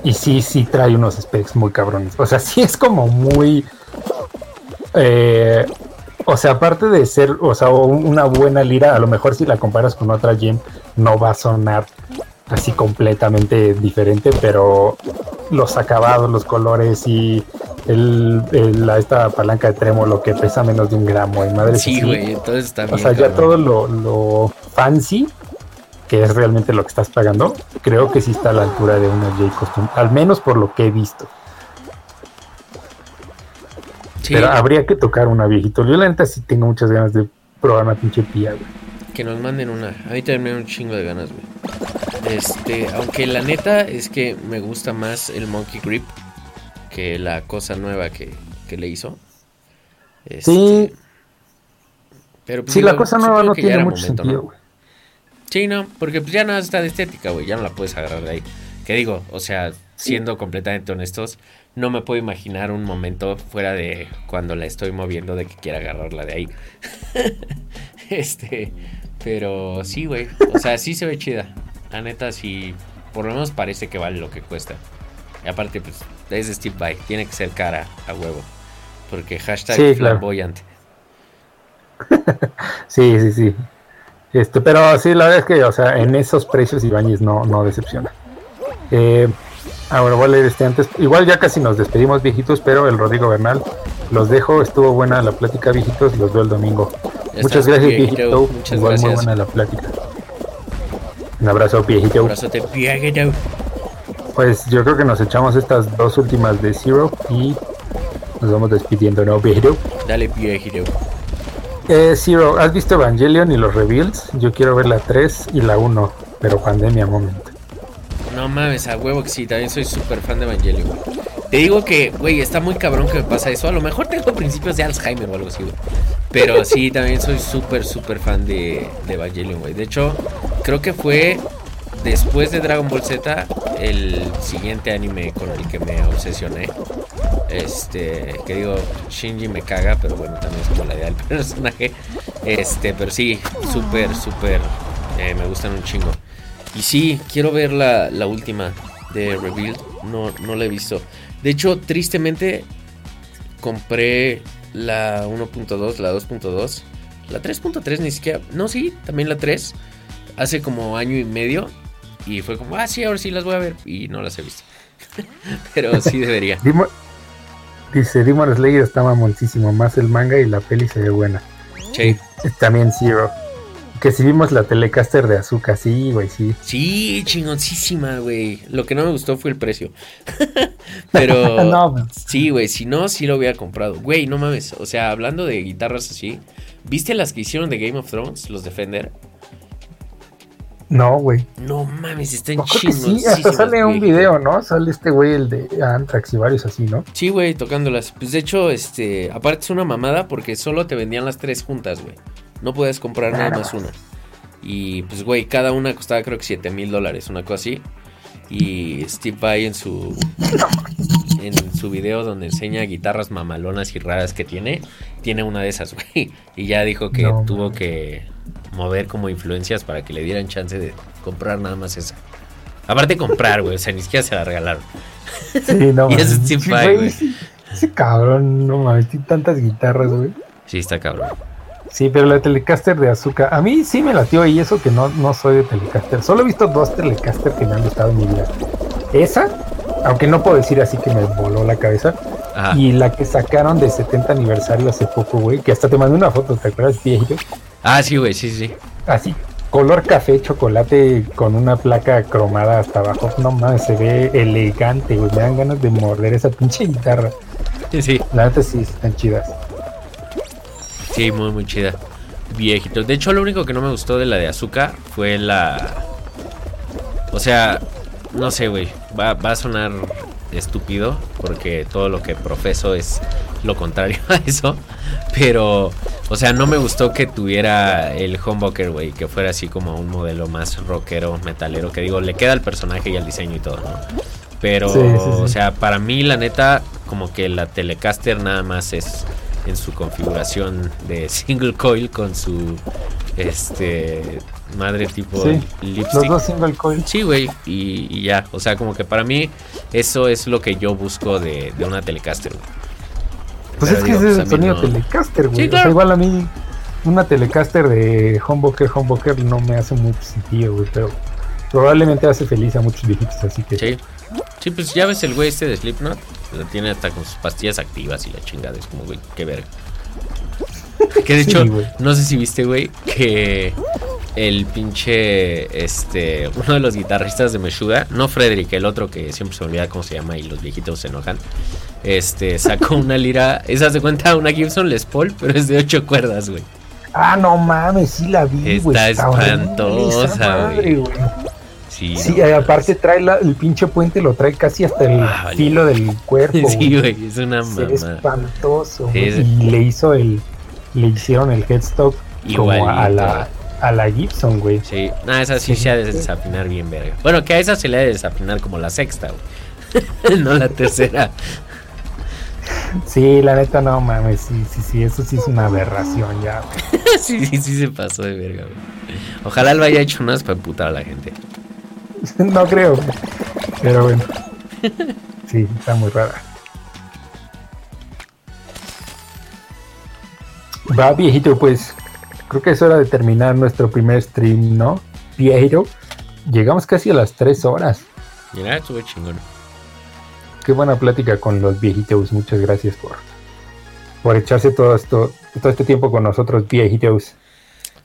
Y sí, sí trae unos specs muy cabrones. O sea, sí es como muy. eh, o sea, aparte de ser, o sea, un- una buena lira, a lo mejor si la comparas con otra gem, no va a sonar así completamente diferente, pero los acabados, los colores y el, el- la- esta palanca de trémolo que pesa menos de un gramo, y madre Sí, güey, entonces está bien. o sea, ya todo lo, lo fancy, que es realmente lo que estás pagando, creo que sí está a la altura de una J Custom, al menos por lo que he visto. Sí, Pero habría que tocar una viejito. Yo la neta sí tengo muchas ganas de probar una pinche pía, güey. que nos manden una. A mí también me da un chingo de ganas, güey. Este, aunque la neta es que me gusta más el Monkey Grip que la cosa nueva que, que le hizo. Este, Sí, pero pues sí, la digo, cosa nueva no tiene mucho momento, sentido, ¿no? güey. Sí, no, porque pues ya nada está de estética, güey, ya no la puedes agarrar de ahí. Que digo, o sea, siendo completamente honestos, no me puedo imaginar un momento fuera de cuando la estoy moviendo de que quiera agarrarla de ahí. este, pero sí, güey, o sea, sí se ve chida. La neta, sí, por lo menos parece que vale lo que cuesta. Y aparte, pues, es Steve Vai, tiene que ser cara a huevo. Porque hashtag Sí, claro. flamboyante. Sí, sí, sí. Este, pero sí, la verdad es que, o sea, en esos precios Ibáñez no, no decepciona. Eh, ahora voy a leer este antes. Igual ya casi nos despedimos, viejitos, pero el Rodrigo Bernal los dejo. Estuvo buena la plática, viejitos. Los veo el domingo. Ya Muchas gracias, viejito. Muchas Igual muy buena la plática. Un abrazo, viejito. Un abrazote, viejito. Pues yo creo que nos echamos estas dos últimas de Zero y nos vamos despidiendo, ¿no, viejito? Dale, viejito. Eh, Zero, ¿has visto Evangelion y los reveals? Yo quiero ver la 3 y la 1, pero pandemia momento. No mames, a huevo que sí, también soy súper fan de Evangelion. Te digo que, güey, está muy cabrón que me pasa eso. A lo mejor tengo principios de Alzheimer o algo así, güey. Pero sí, también soy súper, súper fan de, de Evangelion, güey. De hecho, creo que fue después de Dragon Ball Z el siguiente anime con el que me obsesioné. Este, que digo, Shinji me caga, pero bueno, también es como la idea del personaje. Este, pero sí, súper, súper, eh, me gustan un chingo. Y sí, quiero ver la, la última de Revealed. No, no la he visto. De hecho, tristemente, compré la 1.2, la 2.2. La 3.3 ni siquiera. No, sí, también la 3. Hace como año y medio. Y fue como, ah, sí, ahora sí las voy a ver. Y no las he visto. Pero sí debería. Dimo- dice Demon Slayer está mamoncísimo, más el manga y la peli se ve buena. Sí. También Zero. Que si vimos la Telecaster de Azúcar, sí, güey, sí. Sí, chingoncísima, güey. Lo que no me gustó fue el precio. Pero No, sí, güey, si no, sí lo hubiera comprado. Güey, no mames. O sea, hablando de guitarras así, ¿viste las que hicieron de Game of Thrones, los Defender? No, güey. No mames, están No, creo que sí, hasta sale un güey. video, ¿no? Sale este güey, el de Anthrax y varios así, ¿no? Sí, güey, tocándolas. Pues de hecho, este, aparte es una mamada porque solo te vendían las tres juntas, güey. No puedes comprar nada Nada más una. Y pues, güey, cada una costaba creo que 7 mil dólares, una cosa así. Y Steve Vai en su en su video donde enseña guitarras mamalonas y raras que tiene, tiene una de esas, güey. Y ya dijo que No, tuvo que mover como influencias para que le dieran chance de comprar nada más esa. Aparte comprar, güey, o sea, ni siquiera se la regalaron. Sí, no Y Sí, güey. sí, Ese cabrón, no mames, tiene tantas guitarras, güey. Sí, está cabrón. Sí, pero la Telecaster de Azúcar, a mí sí me latió y eso que no, no soy de Telecaster. Solo he visto dos Telecaster que me han gustado en mi vida. Esa, aunque no puedo decir así que me voló la cabeza. Ajá. Y la que sacaron de 70 aniversario hace poco, güey, que hasta te mandé una foto, ¿te acuerdas, viejito? Ah, sí, güey, sí, sí. Así, color café, chocolate con una placa cromada hasta abajo. No mames, se ve elegante, güey. Me dan ganas de morder esa pinche guitarra. Sí, sí, La neta sí están chidas. sí, muy, muy chida. Viejito. De hecho, lo único que no me gustó de la de azúcar fue la. O sea, no sé, güey. Va, va a sonar estúpido porque todo lo que profeso es lo contrario a eso. Pero, o sea, no me gustó que tuviera el humbucker, güey. Que fuera así como un modelo más rockero, metalero. Que digo, le queda al personaje y al diseño y todo, ¿no? Pero, Sí, sí, sí. o sea, para mí, la neta, como que la Telecaster nada más es en su configuración de single coil con su este madre tipo Sí, lipstick. Los dos single coil. Sí, güey, y, y ya. O sea, como que para mí eso es lo que yo busco de, de una Telecaster. güey. Pues Pero es que digo, ese es pues, el sonido no. Telecaster, güey. Sí, O sea, claro. igual a mí una Telecaster de Humbucker, Humbucker no me hace mucho sentido, güey, pero probablemente hace feliz a muchos viejitos, así que... Sí. Sí, pues ya ves el güey este de Slipknot. Lo tiene hasta con sus pastillas activas y la chingada. Es como, güey, qué verga. Que de Sí, hecho, güey. no sé si viste, güey, que el pinche, este, uno de los guitarristas de Meshuga, no Frederick, el otro que siempre se me olvida cómo se llama y los viejitos se enojan, este, sacó una lira, esa se cuenta una Gibson Les Paul, pero es de ocho cuerdas, güey. Ah, no mames, sí la vi, güey. Está espantosa, güey. Sí, Sí, no, aparte trae la- el pinche puente, lo trae casi hasta el Ah, vale. filo del cuerpo. sí, güey, es una mamá. espantoso. Sí, es- Y le hizo el, le hicieron el headstock como a la, a la Gibson, güey. Sí, nada, esa sí, Sí. se ha de desafinar bien, verga. Bueno, que a esa se le ha de desafinar como la sexta, güey. no la tercera. Sí, la neta no mames, sí, sí, sí, eso sí es una aberración ya. sí, sí, sí se pasó de verga, güey. Ojalá lo haya hecho unas para emputar a la gente. no creo, güey. pero bueno. Sí, está muy rara. Va, viejito, pues creo que es hora de terminar nuestro primer stream, ¿no? Viejito, llegamos casi a las tres horas. Mira, estuvo chingón. Qué buena plática con los viejitos. Muchas gracias por, por echarse todo esto, todo este tiempo con nosotros, viejitos.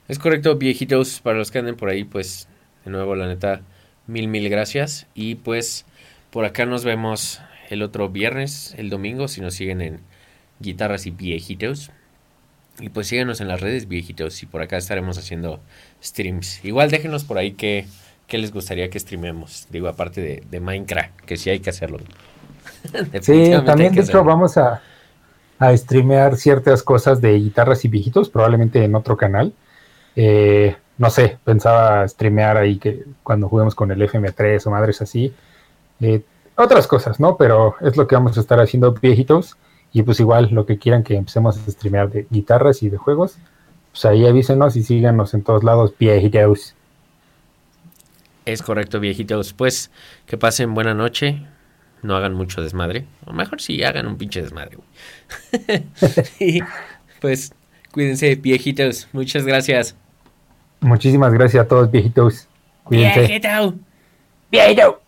Es correcto, viejitos, para los que anden por ahí, pues De nuevo, la neta, mil, mil gracias. Y pues por acá nos vemos el otro viernes, el domingo, si nos siguen en Guitarras y Viejitos. Y pues síguenos en las redes viejitos y por acá estaremos haciendo streams. Igual déjenos por ahí qué, qué les gustaría que streamemos. Digo, aparte de, de Minecraft, que sí hay que hacerlo. sí, también de hecho vamos a, a streamear ciertas cosas de guitarras y viejitos, probablemente en otro canal. Eh, no sé, pensaba streamear ahí que cuando juguemos con el FM3 o madres así. Eh, otras cosas, ¿no? Pero es lo que vamos a estar haciendo viejitos. Y pues igual lo que quieran que empecemos a streamear de guitarras y de juegos, pues ahí avísenos y síganos en todos lados, viejitos. Es correcto, viejitos. Pues que pasen buena noche. No hagan mucho desmadre. O mejor sí, hagan un pinche desmadre. y pues cuídense, viejitos. Muchas gracias. Muchísimas gracias a todos, viejitos. Cuídense. Viejito. Viejito.